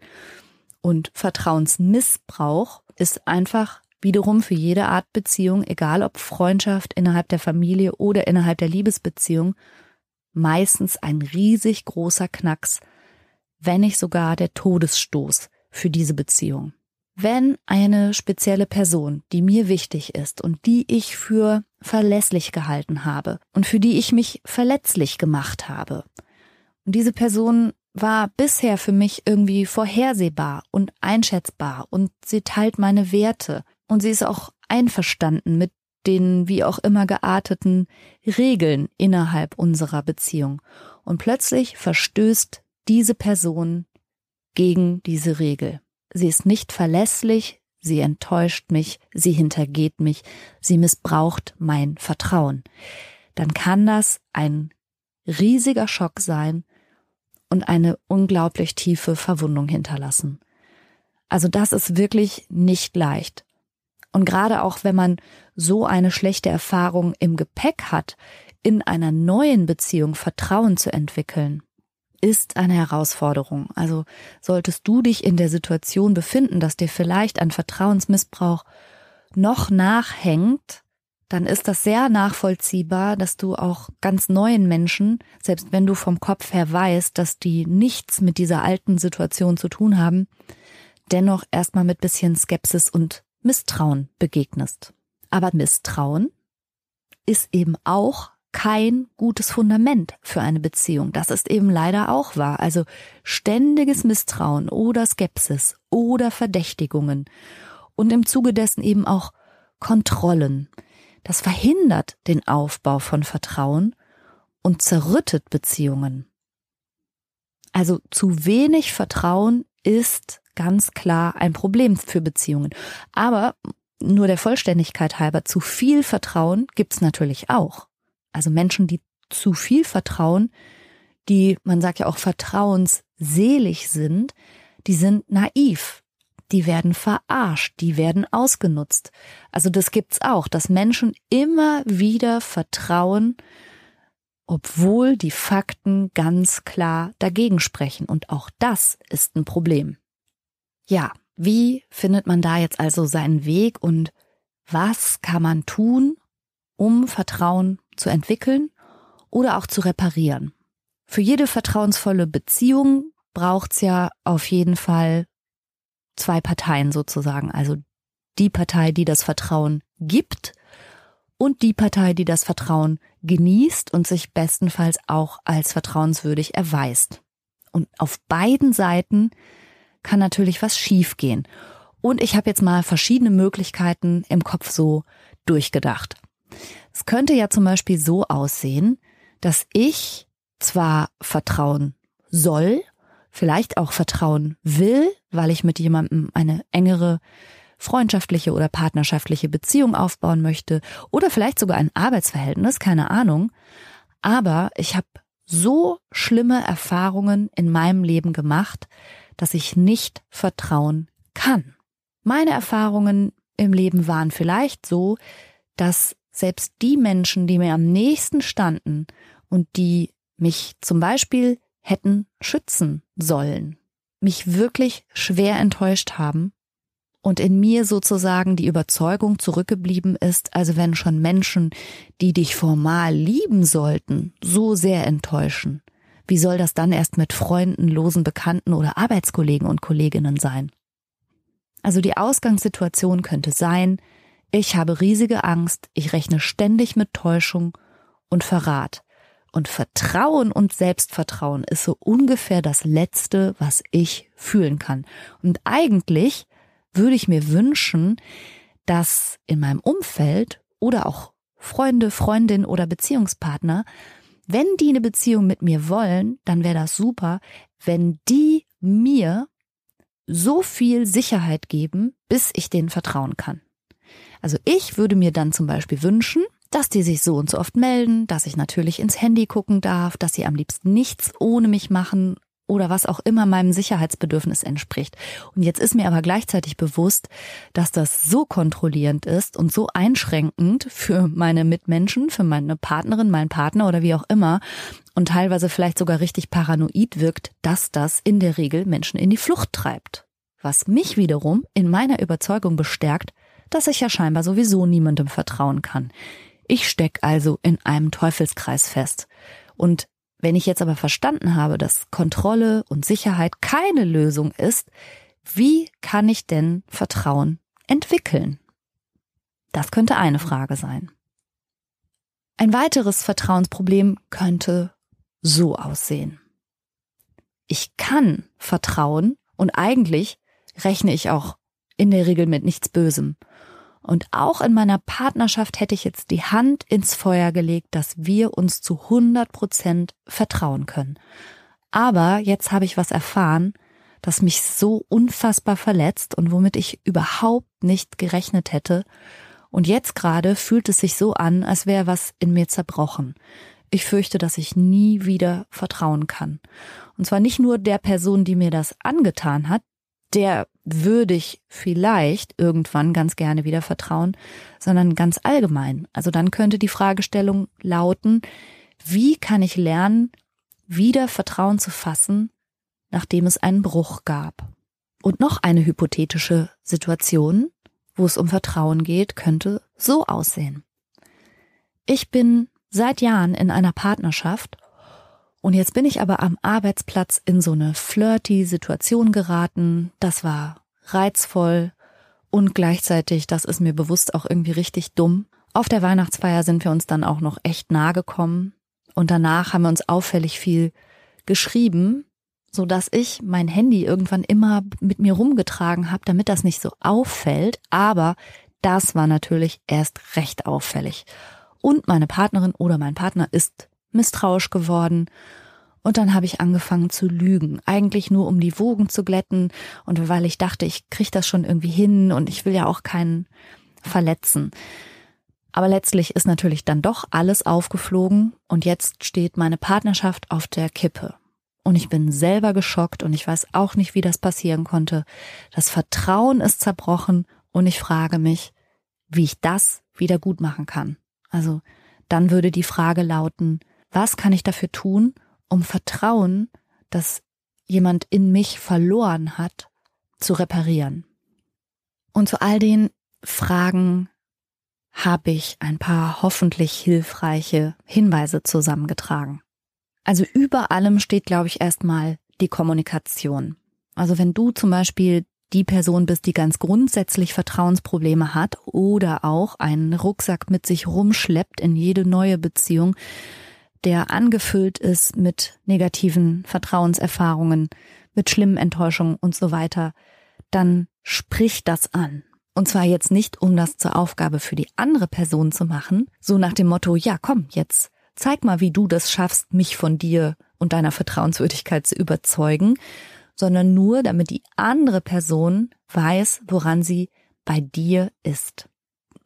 Und Vertrauensmissbrauch ist einfach wiederum für jede Art Beziehung, egal ob Freundschaft innerhalb der Familie oder innerhalb der Liebesbeziehung, meistens ein riesig großer Knacks, wenn nicht sogar der Todesstoß für diese Beziehung. Wenn eine spezielle Person, die mir wichtig ist und die ich für verlässlich gehalten habe und für die ich mich verletzlich gemacht habe, und diese Person war bisher für mich irgendwie vorhersehbar und einschätzbar und sie teilt meine Werte und sie ist auch einverstanden mit den wie auch immer gearteten Regeln innerhalb unserer Beziehung. Und plötzlich verstößt diese Person gegen diese Regel. Sie ist nicht verlässlich, sie enttäuscht mich, sie hintergeht mich, sie missbraucht mein Vertrauen. Dann kann das ein riesiger Schock sein und eine unglaublich tiefe Verwundung hinterlassen. Also das ist wirklich nicht leicht. Und gerade auch wenn man so eine schlechte Erfahrung im Gepäck hat, in einer neuen Beziehung Vertrauen zu entwickeln, ist eine Herausforderung. Also solltest du dich in der Situation befinden, dass dir vielleicht ein Vertrauensmissbrauch noch nachhängt, dann ist das sehr nachvollziehbar, dass du auch ganz neuen Menschen, selbst wenn du vom Kopf her weißt, dass die nichts mit dieser alten Situation zu tun haben, dennoch erstmal mit bisschen Skepsis und Misstrauen begegnest. Aber Misstrauen ist eben auch kein gutes Fundament für eine Beziehung. Das ist eben leider auch wahr. Also ständiges Misstrauen oder Skepsis oder Verdächtigungen und im Zuge dessen eben auch Kontrollen. Das verhindert den Aufbau von Vertrauen und zerrüttet Beziehungen. Also zu wenig Vertrauen ist ganz klar ein Problem für Beziehungen. Aber nur der Vollständigkeit halber, zu viel Vertrauen gibt's natürlich auch. Also Menschen, die zu viel vertrauen, die, man sagt ja auch vertrauensselig sind, die sind naiv. Die werden verarscht, die werden ausgenutzt. Also das gibt's auch, dass Menschen immer wieder vertrauen, obwohl die Fakten ganz klar dagegen sprechen. Und auch das ist ein Problem. Ja, wie findet man da jetzt also seinen Weg und was kann man tun, um Vertrauen zu entwickeln oder auch zu reparieren? Für jede vertrauensvolle Beziehung braucht's ja auf jeden Fall zwei Parteien sozusagen. Also die Partei, die das Vertrauen gibt und die Partei, die das Vertrauen genießt und sich bestenfalls auch als vertrauenswürdig erweist. Und auf beiden Seiten kann natürlich was schiefgehen. Und ich habe jetzt mal verschiedene Möglichkeiten im Kopf so durchgedacht. Es könnte ja zum Beispiel so aussehen, dass ich zwar vertrauen soll, vielleicht auch vertrauen will, weil ich mit jemandem eine engere freundschaftliche oder partnerschaftliche Beziehung aufbauen möchte oder vielleicht sogar ein Arbeitsverhältnis, keine Ahnung. Aber ich habe so schlimme Erfahrungen in meinem Leben gemacht, dass ich nicht vertrauen kann. Meine Erfahrungen im Leben waren vielleicht so, dass selbst die Menschen, die mir am nächsten standen und die mich zum Beispiel hätten schützen sollen, mich wirklich schwer enttäuscht haben und in mir sozusagen die Überzeugung zurückgeblieben ist, also wenn schon Menschen, die dich formal lieben sollten, so sehr enttäuschen, wie soll das dann erst mit Freunden, losen Bekannten oder Arbeitskollegen und Kolleginnen sein? Also die Ausgangssituation könnte sein, ich habe riesige Angst, ich rechne ständig mit Täuschung und Verrat. Und Vertrauen und Selbstvertrauen ist so ungefähr das Letzte, was ich fühlen kann. Und eigentlich würde ich mir wünschen, dass in meinem Umfeld oder auch Freunde, Freundin oder Beziehungspartner wenn die eine Beziehung mit mir wollen, dann wäre das super, wenn die mir so viel Sicherheit geben, bis ich denen vertrauen kann. Also ich würde mir dann zum Beispiel wünschen, dass die sich so und so oft melden, dass ich natürlich ins Handy gucken darf, dass sie am liebsten nichts ohne mich machen oder was auch immer meinem Sicherheitsbedürfnis entspricht. Und jetzt ist mir aber gleichzeitig bewusst, dass das so kontrollierend ist und so einschränkend für meine Mitmenschen, für meine Partnerin, meinen Partner oder wie auch immer und teilweise vielleicht sogar richtig paranoid wirkt, dass das in der Regel Menschen in die Flucht treibt. Was mich wiederum in meiner Überzeugung bestärkt, dass ich ja scheinbar sowieso niemandem vertrauen kann. Ich steck also in einem Teufelskreis fest. Und wenn ich jetzt aber verstanden habe, dass Kontrolle und Sicherheit keine Lösung ist, wie kann ich denn Vertrauen entwickeln? Das könnte eine Frage sein. Ein weiteres Vertrauensproblem könnte so aussehen. Ich kann vertrauen und eigentlich rechne ich auch in der Regel mit nichts Bösem. Und auch in meiner Partnerschaft hätte ich jetzt die Hand ins Feuer gelegt, dass wir uns zu 100 Prozent vertrauen können. Aber jetzt habe ich was erfahren, das mich so unfassbar verletzt und womit ich überhaupt nicht gerechnet hätte. Und jetzt gerade fühlt es sich so an, als wäre was in mir zerbrochen. Ich fürchte, dass ich nie wieder vertrauen kann. Und zwar nicht nur der Person, die mir das angetan hat, der würde ich vielleicht irgendwann ganz gerne wieder vertrauen, sondern ganz allgemein. Also dann könnte die Fragestellung lauten, wie kann ich lernen, wieder Vertrauen zu fassen, nachdem es einen Bruch gab? Und noch eine hypothetische Situation, wo es um Vertrauen geht, könnte so aussehen. Ich bin seit Jahren in einer Partnerschaft und jetzt bin ich aber am Arbeitsplatz in so eine flirty Situation geraten. Das war reizvoll und gleichzeitig, das ist mir bewusst auch irgendwie richtig dumm. Auf der Weihnachtsfeier sind wir uns dann auch noch echt nahe gekommen und danach haben wir uns auffällig viel geschrieben, so dass ich mein Handy irgendwann immer mit mir rumgetragen habe, damit das nicht so auffällt, aber das war natürlich erst recht auffällig. Und meine Partnerin oder mein Partner ist misstrauisch geworden. Und dann habe ich angefangen zu lügen, eigentlich nur um die Wogen zu glätten und weil ich dachte, ich kriege das schon irgendwie hin und ich will ja auch keinen verletzen. Aber letztlich ist natürlich dann doch alles aufgeflogen und jetzt steht meine Partnerschaft auf der Kippe. Und ich bin selber geschockt und ich weiß auch nicht, wie das passieren konnte. Das Vertrauen ist zerbrochen und ich frage mich, wie ich das wieder gut machen kann. Also dann würde die Frage lauten, was kann ich dafür tun, um Vertrauen, das jemand in mich verloren hat, zu reparieren? Und zu all den Fragen habe ich ein paar hoffentlich hilfreiche Hinweise zusammengetragen. Also über allem steht, glaube ich, erstmal die Kommunikation. Also wenn du zum Beispiel die Person bist, die ganz grundsätzlich Vertrauensprobleme hat oder auch einen Rucksack mit sich rumschleppt in jede neue Beziehung, der angefüllt ist mit negativen Vertrauenserfahrungen, mit schlimmen Enttäuschungen und so weiter, dann sprich das an. Und zwar jetzt nicht, um das zur Aufgabe für die andere Person zu machen, so nach dem Motto, ja, komm, jetzt zeig mal, wie du das schaffst, mich von dir und deiner Vertrauenswürdigkeit zu überzeugen, sondern nur, damit die andere Person weiß, woran sie bei dir ist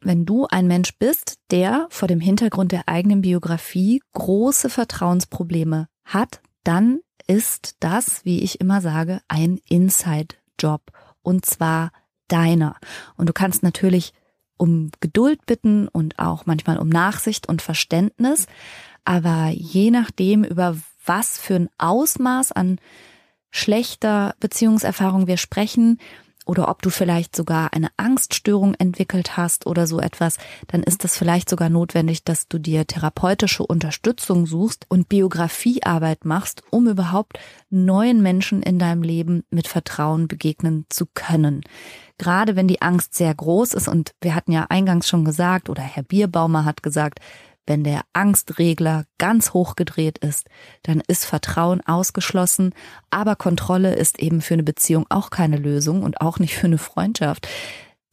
wenn du ein Mensch bist, der vor dem Hintergrund der eigenen Biografie große Vertrauensprobleme hat, dann ist das, wie ich immer sage, ein Inside-Job. Und zwar deiner. Und du kannst natürlich um Geduld bitten und auch manchmal um Nachsicht und Verständnis. Aber je nachdem, über was für ein Ausmaß an schlechter Beziehungserfahrung wir sprechen, oder ob du vielleicht sogar eine Angststörung entwickelt hast oder so etwas, dann ist es vielleicht sogar notwendig, dass du dir therapeutische Unterstützung suchst und Biografiearbeit machst, um überhaupt neuen Menschen in deinem Leben mit Vertrauen begegnen zu können. Gerade wenn die Angst sehr groß ist und wir hatten ja eingangs schon gesagt oder Herr Bierbaumer hat gesagt, wenn der Angstregler ganz hoch gedreht ist, dann ist Vertrauen ausgeschlossen, aber Kontrolle ist eben für eine Beziehung auch keine Lösung und auch nicht für eine Freundschaft.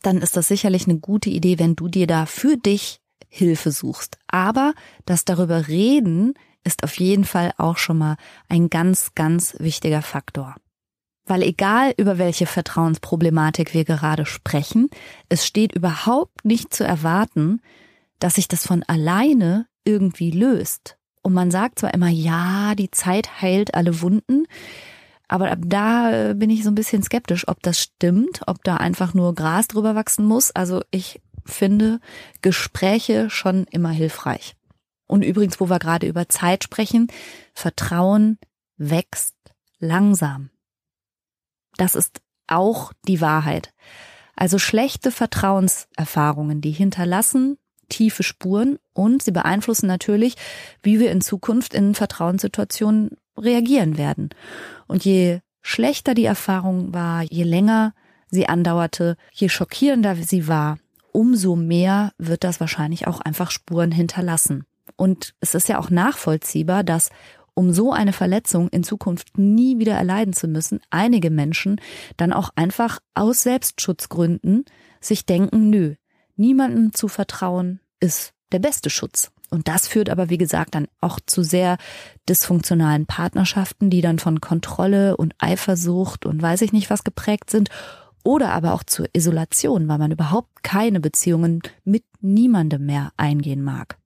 Dann ist das sicherlich eine gute Idee, wenn du dir da für dich Hilfe suchst. Aber das darüber reden ist auf jeden Fall auch schon mal ein ganz, ganz wichtiger Faktor. Weil egal über welche Vertrauensproblematik wir gerade sprechen, es steht überhaupt nicht zu erwarten, dass sich das von alleine irgendwie löst. Und man sagt zwar immer, ja, die Zeit heilt alle Wunden, aber ab da äh, bin ich so ein bisschen skeptisch, ob das stimmt, ob da einfach nur Gras drüber wachsen muss. Also ich finde Gespräche schon immer hilfreich. Und übrigens, wo wir gerade über Zeit sprechen, Vertrauen wächst langsam. Das ist auch die Wahrheit. Also schlechte Vertrauenserfahrungen, die hinterlassen tiefe Spuren und sie beeinflussen natürlich, wie wir in Zukunft in Vertrauenssituationen reagieren werden. Und je schlechter die Erfahrung war, je länger sie andauerte, je schockierender sie war, umso mehr wird das wahrscheinlich auch einfach Spuren hinterlassen. Und es ist ja auch nachvollziehbar, dass um so eine Verletzung in Zukunft nie wieder erleiden zu müssen, einige Menschen dann auch einfach aus Selbstschutzgründen sich denken, nö, niemandem zu vertrauen ist der beste Schutz. Und das führt aber, wie gesagt, dann auch zu sehr dysfunktionalen Partnerschaften, die dann von Kontrolle und Eifersucht und weiß ich nicht was geprägt sind. Oder aber auch zur Isolation, weil man überhaupt keine Beziehungen mit niemandem mehr eingehen mag.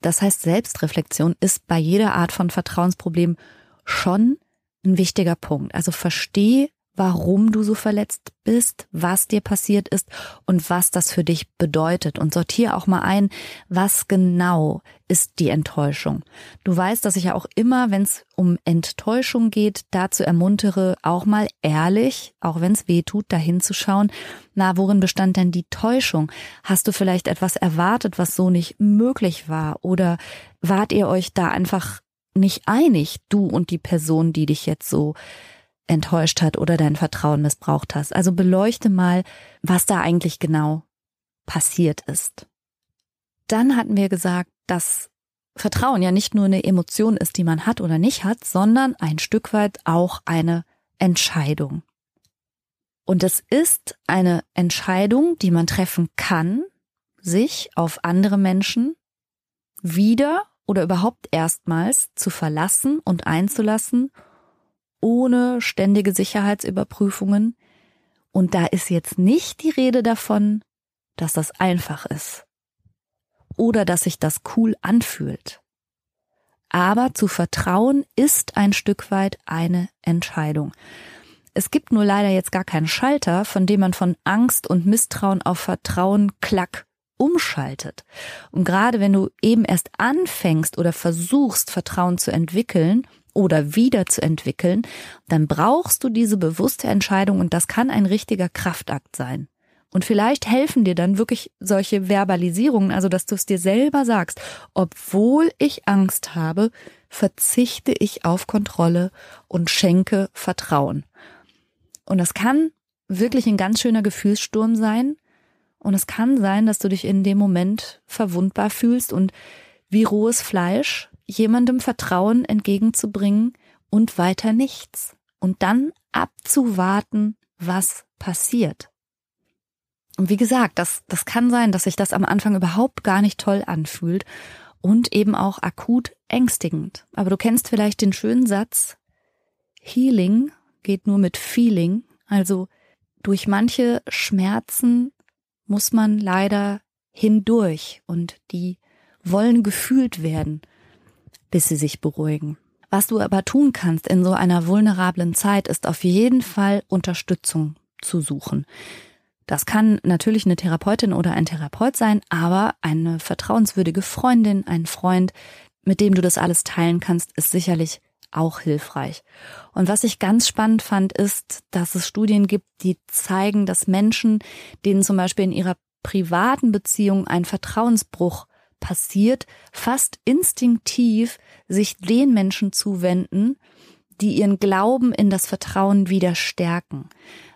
Das heißt, Selbstreflexion ist bei jeder Art von Vertrauensproblem schon ein wichtiger Punkt. Also versteh, warum du so verletzt bist, was dir passiert ist und was das für dich bedeutet. Und sortier auch mal ein, was genau ist die Enttäuschung. Du weißt, dass ich ja auch immer, wenn es um Enttäuschung geht, dazu ermuntere, auch mal ehrlich, auch wenn es weh tut, dahin zu schauen, na, worin bestand denn die Täuschung? Hast du vielleicht etwas erwartet, was so nicht möglich war? Oder wart ihr euch da einfach nicht einig, du und die Person, die dich jetzt so enttäuscht hat oder dein Vertrauen missbraucht hast. Also beleuchte mal, was da eigentlich genau passiert ist. Dann hatten wir gesagt, dass Vertrauen ja nicht nur eine Emotion ist, die man hat oder nicht hat, sondern ein Stück weit auch eine Entscheidung. Und es ist eine Entscheidung, die man treffen kann, sich auf andere Menschen wieder oder überhaupt erstmals zu verlassen und einzulassen ohne ständige Sicherheitsüberprüfungen. Und da ist jetzt nicht die Rede davon, dass das einfach ist oder dass sich das cool anfühlt. Aber zu vertrauen ist ein Stück weit eine Entscheidung. Es gibt nur leider jetzt gar keinen Schalter, von dem man von Angst und Misstrauen auf Vertrauen klack umschaltet. Und gerade wenn du eben erst anfängst oder versuchst, Vertrauen zu entwickeln, oder wieder zu entwickeln, dann brauchst du diese bewusste Entscheidung und das kann ein richtiger Kraftakt sein. Und vielleicht helfen dir dann wirklich solche Verbalisierungen, also dass du es dir selber sagst, obwohl ich Angst habe, verzichte ich auf Kontrolle und schenke Vertrauen. Und das kann wirklich ein ganz schöner Gefühlssturm sein. Und es kann sein, dass du dich in dem Moment verwundbar fühlst und wie rohes Fleisch jemandem Vertrauen entgegenzubringen und weiter nichts. Und dann abzuwarten, was passiert. Und wie gesagt, das, das kann sein, dass sich das am Anfang überhaupt gar nicht toll anfühlt und eben auch akut ängstigend. Aber du kennst vielleicht den schönen Satz, Healing geht nur mit Feeling. Also durch manche Schmerzen muss man leider hindurch und die wollen gefühlt werden bis sie sich beruhigen. Was du aber tun kannst in so einer vulnerablen Zeit, ist auf jeden Fall Unterstützung zu suchen. Das kann natürlich eine Therapeutin oder ein Therapeut sein, aber eine vertrauenswürdige Freundin, ein Freund, mit dem du das alles teilen kannst, ist sicherlich auch hilfreich. Und was ich ganz spannend fand, ist, dass es Studien gibt, die zeigen, dass Menschen, denen zum Beispiel in ihrer privaten Beziehung ein Vertrauensbruch passiert, fast instinktiv sich den Menschen zuwenden, die ihren Glauben in das Vertrauen wieder stärken.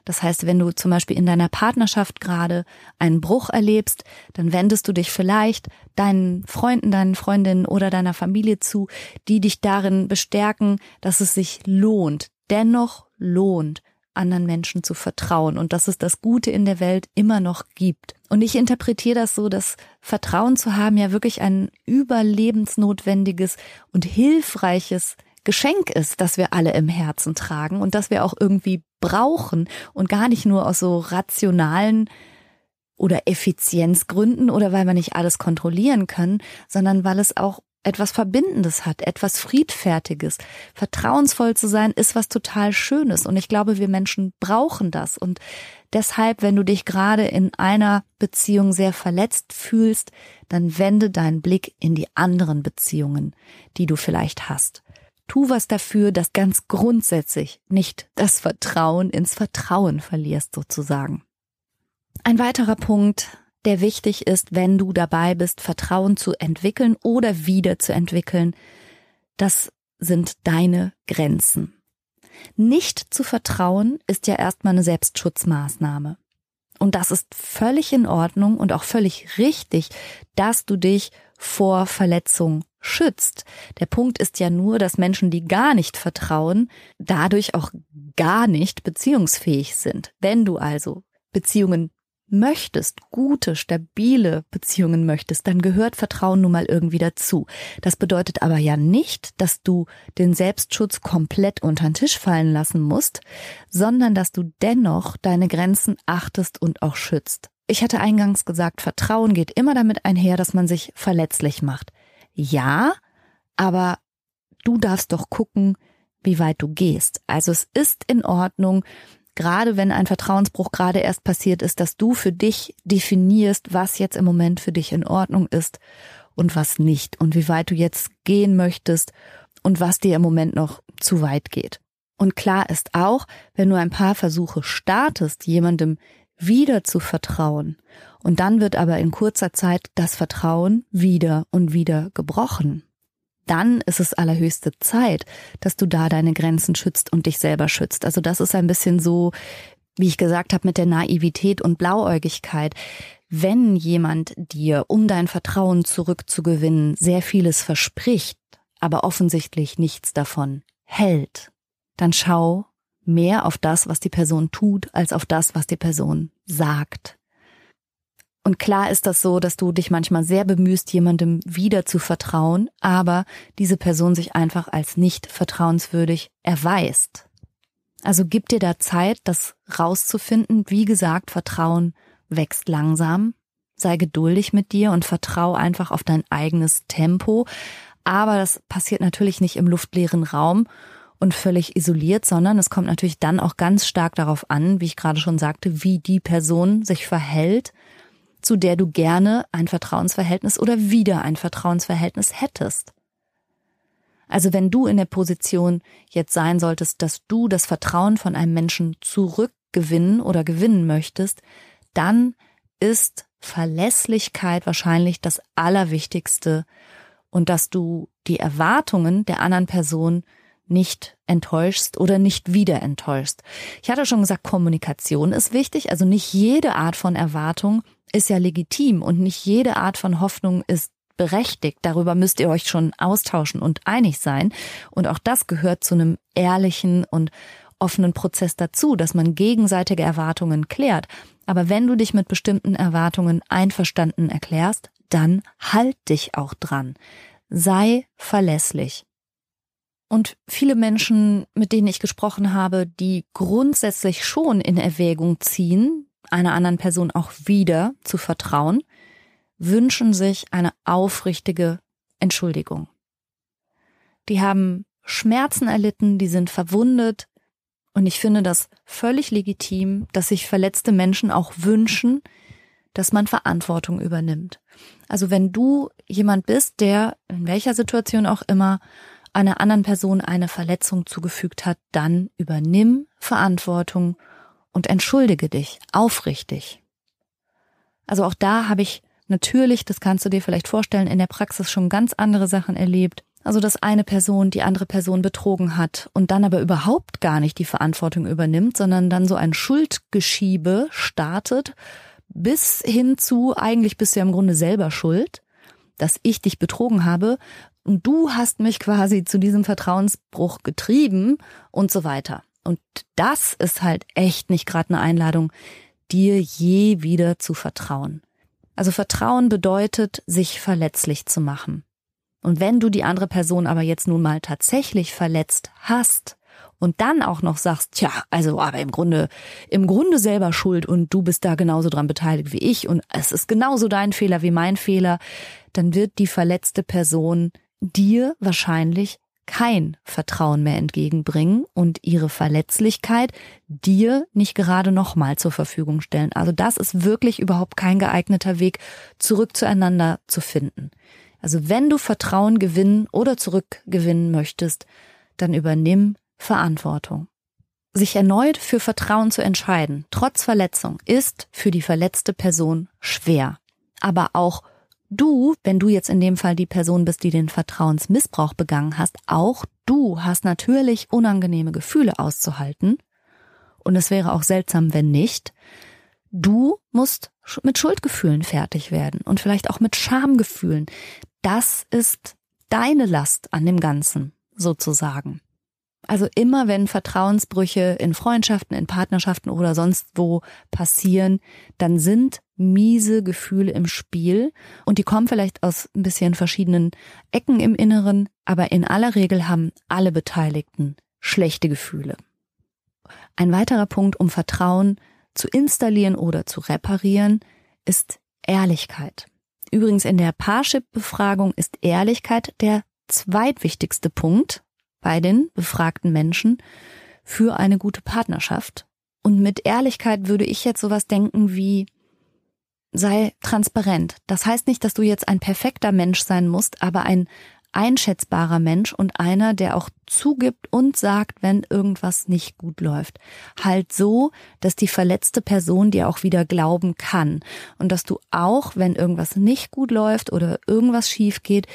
Das heißt, wenn du zum Beispiel in deiner Partnerschaft gerade einen Bruch erlebst, dann wendest du dich vielleicht deinen Freunden, deinen Freundinnen oder deiner Familie zu, die dich darin bestärken, dass es sich lohnt, dennoch lohnt, anderen Menschen zu vertrauen und dass es das Gute in der Welt immer noch gibt. Und ich interpretiere das so, dass Vertrauen zu haben ja wirklich ein überlebensnotwendiges und hilfreiches Geschenk ist, das wir alle im Herzen tragen und das wir auch irgendwie brauchen und gar nicht nur aus so rationalen oder Effizienzgründen oder weil wir nicht alles kontrollieren können, sondern weil es auch etwas Verbindendes hat, etwas Friedfertiges. Vertrauensvoll zu sein ist was total Schönes und ich glaube, wir Menschen brauchen das und deshalb, wenn du dich gerade in einer Beziehung sehr verletzt fühlst, dann wende deinen Blick in die anderen Beziehungen, die du vielleicht hast. Tu was dafür, dass ganz grundsätzlich nicht das Vertrauen ins Vertrauen verlierst sozusagen. Ein weiterer Punkt, der wichtig ist, wenn du dabei bist, Vertrauen zu entwickeln oder wieder zu entwickeln. Das sind deine Grenzen. Nicht zu vertrauen ist ja erstmal eine Selbstschutzmaßnahme. Und das ist völlig in Ordnung und auch völlig richtig, dass du dich vor Verletzung schützt. Der Punkt ist ja nur, dass Menschen, die gar nicht vertrauen, dadurch auch gar nicht beziehungsfähig sind. Wenn du also Beziehungen möchtest, gute, stabile Beziehungen möchtest, dann gehört Vertrauen nun mal irgendwie dazu. Das bedeutet aber ja nicht, dass du den Selbstschutz komplett unter den Tisch fallen lassen musst, sondern dass du dennoch deine Grenzen achtest und auch schützt. Ich hatte eingangs gesagt, Vertrauen geht immer damit einher, dass man sich verletzlich macht. Ja, aber du darfst doch gucken, wie weit du gehst. Also es ist in Ordnung, gerade wenn ein Vertrauensbruch gerade erst passiert ist, dass du für dich definierst, was jetzt im Moment für dich in Ordnung ist und was nicht und wie weit du jetzt gehen möchtest und was dir im Moment noch zu weit geht. Und klar ist auch, wenn du ein paar Versuche startest, jemandem wieder zu vertrauen, und dann wird aber in kurzer Zeit das Vertrauen wieder und wieder gebrochen, dann ist es allerhöchste Zeit, dass du da deine Grenzen schützt und dich selber schützt. Also das ist ein bisschen so, wie ich gesagt habe, mit der Naivität und Blauäugigkeit. Wenn jemand dir, um dein Vertrauen zurückzugewinnen, sehr vieles verspricht, aber offensichtlich nichts davon hält, dann schau mehr auf das, was die Person tut, als auf das, was die Person sagt. Und klar ist das so, dass du dich manchmal sehr bemühst, jemandem wieder zu vertrauen, aber diese Person sich einfach als nicht vertrauenswürdig erweist. Also gib dir da Zeit, das rauszufinden. Wie gesagt, Vertrauen wächst langsam. Sei geduldig mit dir und vertrau einfach auf dein eigenes Tempo. Aber das passiert natürlich nicht im luftleeren Raum und völlig isoliert, sondern es kommt natürlich dann auch ganz stark darauf an, wie ich gerade schon sagte, wie die Person sich verhält zu der du gerne ein Vertrauensverhältnis oder wieder ein Vertrauensverhältnis hättest. Also wenn du in der Position jetzt sein solltest, dass du das Vertrauen von einem Menschen zurückgewinnen oder gewinnen möchtest, dann ist Verlässlichkeit wahrscheinlich das Allerwichtigste und dass du die Erwartungen der anderen Person nicht enttäuschst oder nicht wieder enttäuschst. Ich hatte schon gesagt, Kommunikation ist wichtig, also nicht jede Art von Erwartung ist ja legitim und nicht jede Art von Hoffnung ist berechtigt. Darüber müsst ihr euch schon austauschen und einig sein. Und auch das gehört zu einem ehrlichen und offenen Prozess dazu, dass man gegenseitige Erwartungen klärt. Aber wenn du dich mit bestimmten Erwartungen einverstanden erklärst, dann halt dich auch dran. Sei verlässlich. Und viele Menschen, mit denen ich gesprochen habe, die grundsätzlich schon in Erwägung ziehen, einer anderen Person auch wieder zu vertrauen, wünschen sich eine aufrichtige Entschuldigung. Die haben Schmerzen erlitten, die sind verwundet, und ich finde das völlig legitim, dass sich verletzte Menschen auch wünschen, dass man Verantwortung übernimmt. Also wenn du jemand bist, der in welcher Situation auch immer einer anderen Person eine Verletzung zugefügt hat, dann übernimm Verantwortung und entschuldige dich aufrichtig. Also auch da habe ich natürlich, das kannst du dir vielleicht vorstellen, in der Praxis schon ganz andere Sachen erlebt. Also dass eine Person die andere Person betrogen hat und dann aber überhaupt gar nicht die Verantwortung übernimmt, sondern dann so ein Schuldgeschiebe startet, bis hin zu eigentlich bist du ja im Grunde selber schuld, dass ich dich betrogen habe und du hast mich quasi zu diesem Vertrauensbruch getrieben und so weiter. Und das ist halt echt nicht gerade eine Einladung, dir je wieder zu vertrauen. Also Vertrauen bedeutet, sich verletzlich zu machen. Und wenn du die andere Person aber jetzt nun mal tatsächlich verletzt hast und dann auch noch sagst, tja, also aber im Grunde, im Grunde selber schuld und du bist da genauso dran beteiligt wie ich und es ist genauso dein Fehler wie mein Fehler, dann wird die verletzte Person dir wahrscheinlich kein Vertrauen mehr entgegenbringen und ihre Verletzlichkeit dir nicht gerade nochmal zur Verfügung stellen. Also das ist wirklich überhaupt kein geeigneter Weg, zurück zueinander zu finden. Also wenn du Vertrauen gewinnen oder zurückgewinnen möchtest, dann übernimm Verantwortung. Sich erneut für Vertrauen zu entscheiden, trotz Verletzung, ist für die verletzte Person schwer. Aber auch du, wenn du jetzt in dem Fall die Person bist, die den Vertrauensmissbrauch begangen hast, auch du hast natürlich unangenehme Gefühle auszuhalten. Und es wäre auch seltsam, wenn nicht. Du musst mit Schuldgefühlen fertig werden und vielleicht auch mit Schamgefühlen. Das ist deine Last an dem Ganzen, sozusagen. Also immer wenn Vertrauensbrüche in Freundschaften, in Partnerschaften oder sonst wo passieren, dann sind miese Gefühle im Spiel und die kommen vielleicht aus ein bisschen verschiedenen Ecken im Inneren, aber in aller Regel haben alle Beteiligten schlechte Gefühle. Ein weiterer Punkt, um Vertrauen zu installieren oder zu reparieren, ist Ehrlichkeit. Übrigens in der Parship-Befragung ist Ehrlichkeit der zweitwichtigste Punkt bei den befragten Menschen für eine gute Partnerschaft. Und mit Ehrlichkeit würde ich jetzt sowas denken wie, sei transparent. Das heißt nicht, dass du jetzt ein perfekter Mensch sein musst, aber ein einschätzbarer Mensch und einer, der auch zugibt und sagt, wenn irgendwas nicht gut läuft. Halt so, dass die verletzte Person dir auch wieder glauben kann und dass du auch, wenn irgendwas nicht gut läuft oder irgendwas schief geht,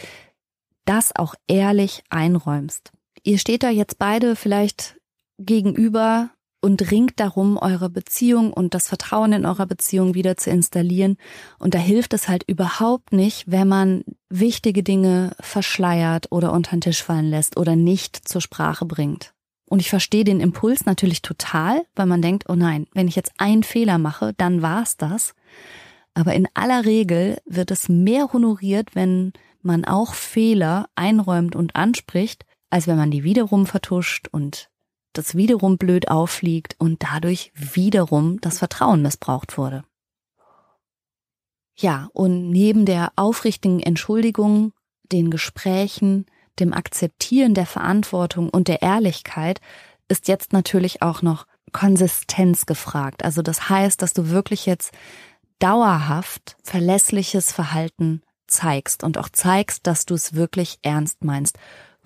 das auch ehrlich einräumst. Ihr steht da jetzt beide vielleicht gegenüber und ringt darum, eure Beziehung und das Vertrauen in eurer Beziehung wieder zu installieren. Und da hilft es halt überhaupt nicht, wenn man wichtige Dinge verschleiert oder unter den Tisch fallen lässt oder nicht zur Sprache bringt. Und ich verstehe den Impuls natürlich total, weil man denkt, oh nein, wenn ich jetzt einen Fehler mache, dann war's das. Aber in aller Regel wird es mehr honoriert, wenn man auch Fehler einräumt und anspricht, als wenn man die wiederum vertuscht und das wiederum blöd auffliegt und dadurch wiederum das Vertrauen missbraucht wurde. Ja, und neben der aufrichtigen Entschuldigung, den Gesprächen, dem Akzeptieren der Verantwortung und der Ehrlichkeit ist jetzt natürlich auch noch Konsistenz gefragt. Also das heißt, dass du wirklich jetzt dauerhaft verlässliches Verhalten zeigst und auch zeigst, dass du es wirklich ernst meinst.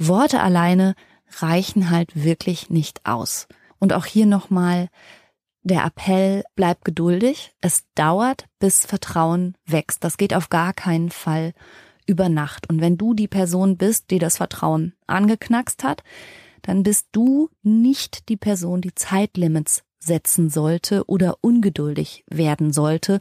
Worte alleine reichen halt wirklich nicht aus. Und auch hier nochmal der Appell, bleib geduldig. Es dauert, bis Vertrauen wächst. Das geht auf gar keinen Fall über Nacht. Und wenn du die Person bist, die das Vertrauen angeknackst hat, dann bist du nicht die Person, die Zeitlimits setzen sollte oder ungeduldig werden sollte,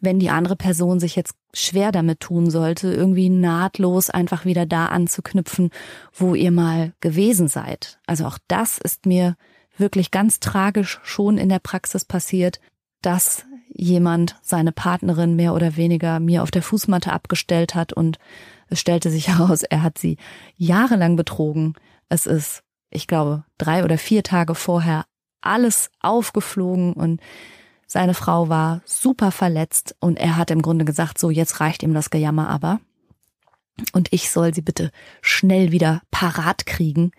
wenn die andere Person sich jetzt schwer damit tun sollte, irgendwie nahtlos einfach wieder da anzuknüpfen, wo ihr mal gewesen seid. Also auch das ist mir wirklich ganz tragisch schon in der Praxis passiert, dass jemand seine Partnerin mehr oder weniger mir auf der Fußmatte abgestellt hat und es stellte sich heraus, er hat sie jahrelang betrogen. Es ist, ich glaube, drei oder vier Tage vorher alles aufgeflogen und seine Frau war super verletzt und er hat im Grunde gesagt, so jetzt reicht ihm das Gejammer aber. Und ich soll sie bitte schnell wieder parat kriegen,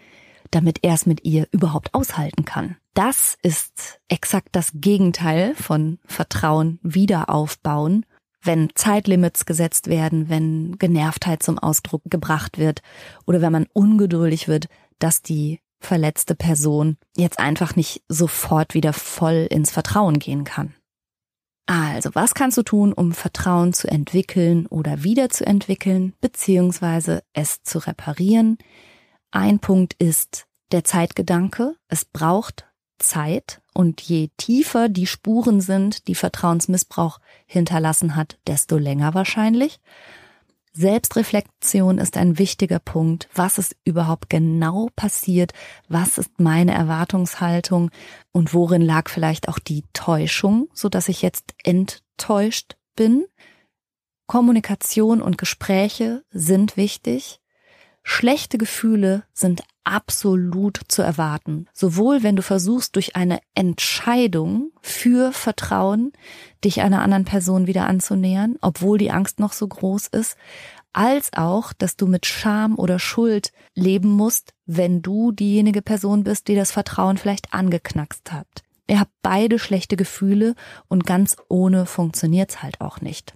damit er es mit ihr überhaupt aushalten kann. Das ist exakt das Gegenteil von Vertrauen wieder aufbauen, wenn Zeitlimits gesetzt werden, wenn Genervtheit zum Ausdruck gebracht wird oder wenn man ungeduldig wird, dass die verletzte Person jetzt einfach nicht sofort wieder voll ins Vertrauen gehen kann. Also, was kannst du tun, um Vertrauen zu entwickeln oder wiederzuentwickeln, beziehungsweise es zu reparieren? Ein Punkt ist der Zeitgedanke. Es braucht Zeit und je tiefer die Spuren sind, die Vertrauensmissbrauch hinterlassen hat, desto länger wahrscheinlich. Selbstreflexion ist ein wichtiger Punkt. Was ist überhaupt genau passiert? Was ist meine Erwartungshaltung? Und worin lag vielleicht auch die Täuschung, so dass ich jetzt enttäuscht bin? Kommunikation und Gespräche sind wichtig. Schlechte Gefühle sind absolut zu erwarten. Sowohl wenn du versuchst, durch eine Entscheidung für Vertrauen dich einer anderen Person wieder anzunähern, obwohl die Angst noch so groß ist, als auch, dass du mit Scham oder Schuld leben musst, wenn du diejenige Person bist, die das Vertrauen vielleicht angeknackst hat. Ihr habt beide schlechte Gefühle und ganz ohne funktioniert's halt auch nicht.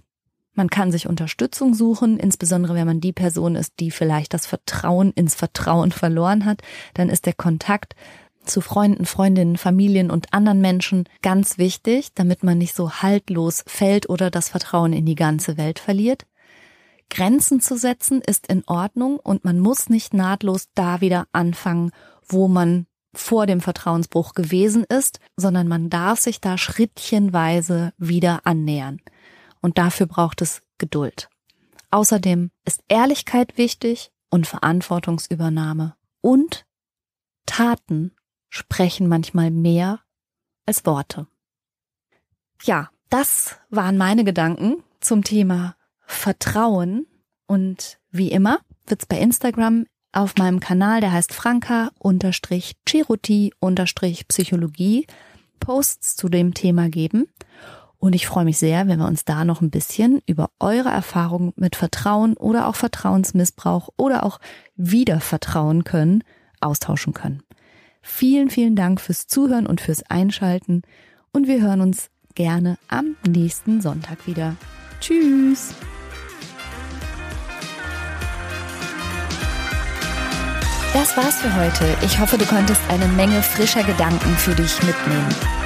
Man kann sich Unterstützung suchen, insbesondere wenn man die Person ist, die vielleicht das Vertrauen ins Vertrauen verloren hat, dann ist der Kontakt zu Freunden, Freundinnen, Familien und anderen Menschen ganz wichtig, damit man nicht so haltlos fällt oder das Vertrauen in die ganze Welt verliert. Grenzen zu setzen ist in Ordnung und man muss nicht nahtlos da wieder anfangen, wo man vor dem Vertrauensbruch gewesen ist, sondern man darf sich da schrittchenweise wieder annähern und dafür braucht es Geduld. Außerdem ist Ehrlichkeit wichtig und Verantwortungsübernahme und Taten sprechen manchmal mehr als Worte. Ja, das waren meine Gedanken zum Thema Vertrauen und wie immer wird's bei Instagram auf meinem Kanal, der heißt Franka-Chiruti-Psychologie, Posts zu dem Thema geben. Und ich freue mich sehr, wenn wir uns da noch ein bisschen über eure Erfahrungen mit Vertrauen oder auch Vertrauensmissbrauch oder auch Wiedervertrauen können, austauschen können. Vielen, vielen Dank fürs Zuhören und fürs Einschalten und wir hören uns gerne am nächsten Sonntag wieder. Tschüss! Das war's für heute. Ich hoffe, du konntest eine Menge frischer Gedanken für dich mitnehmen.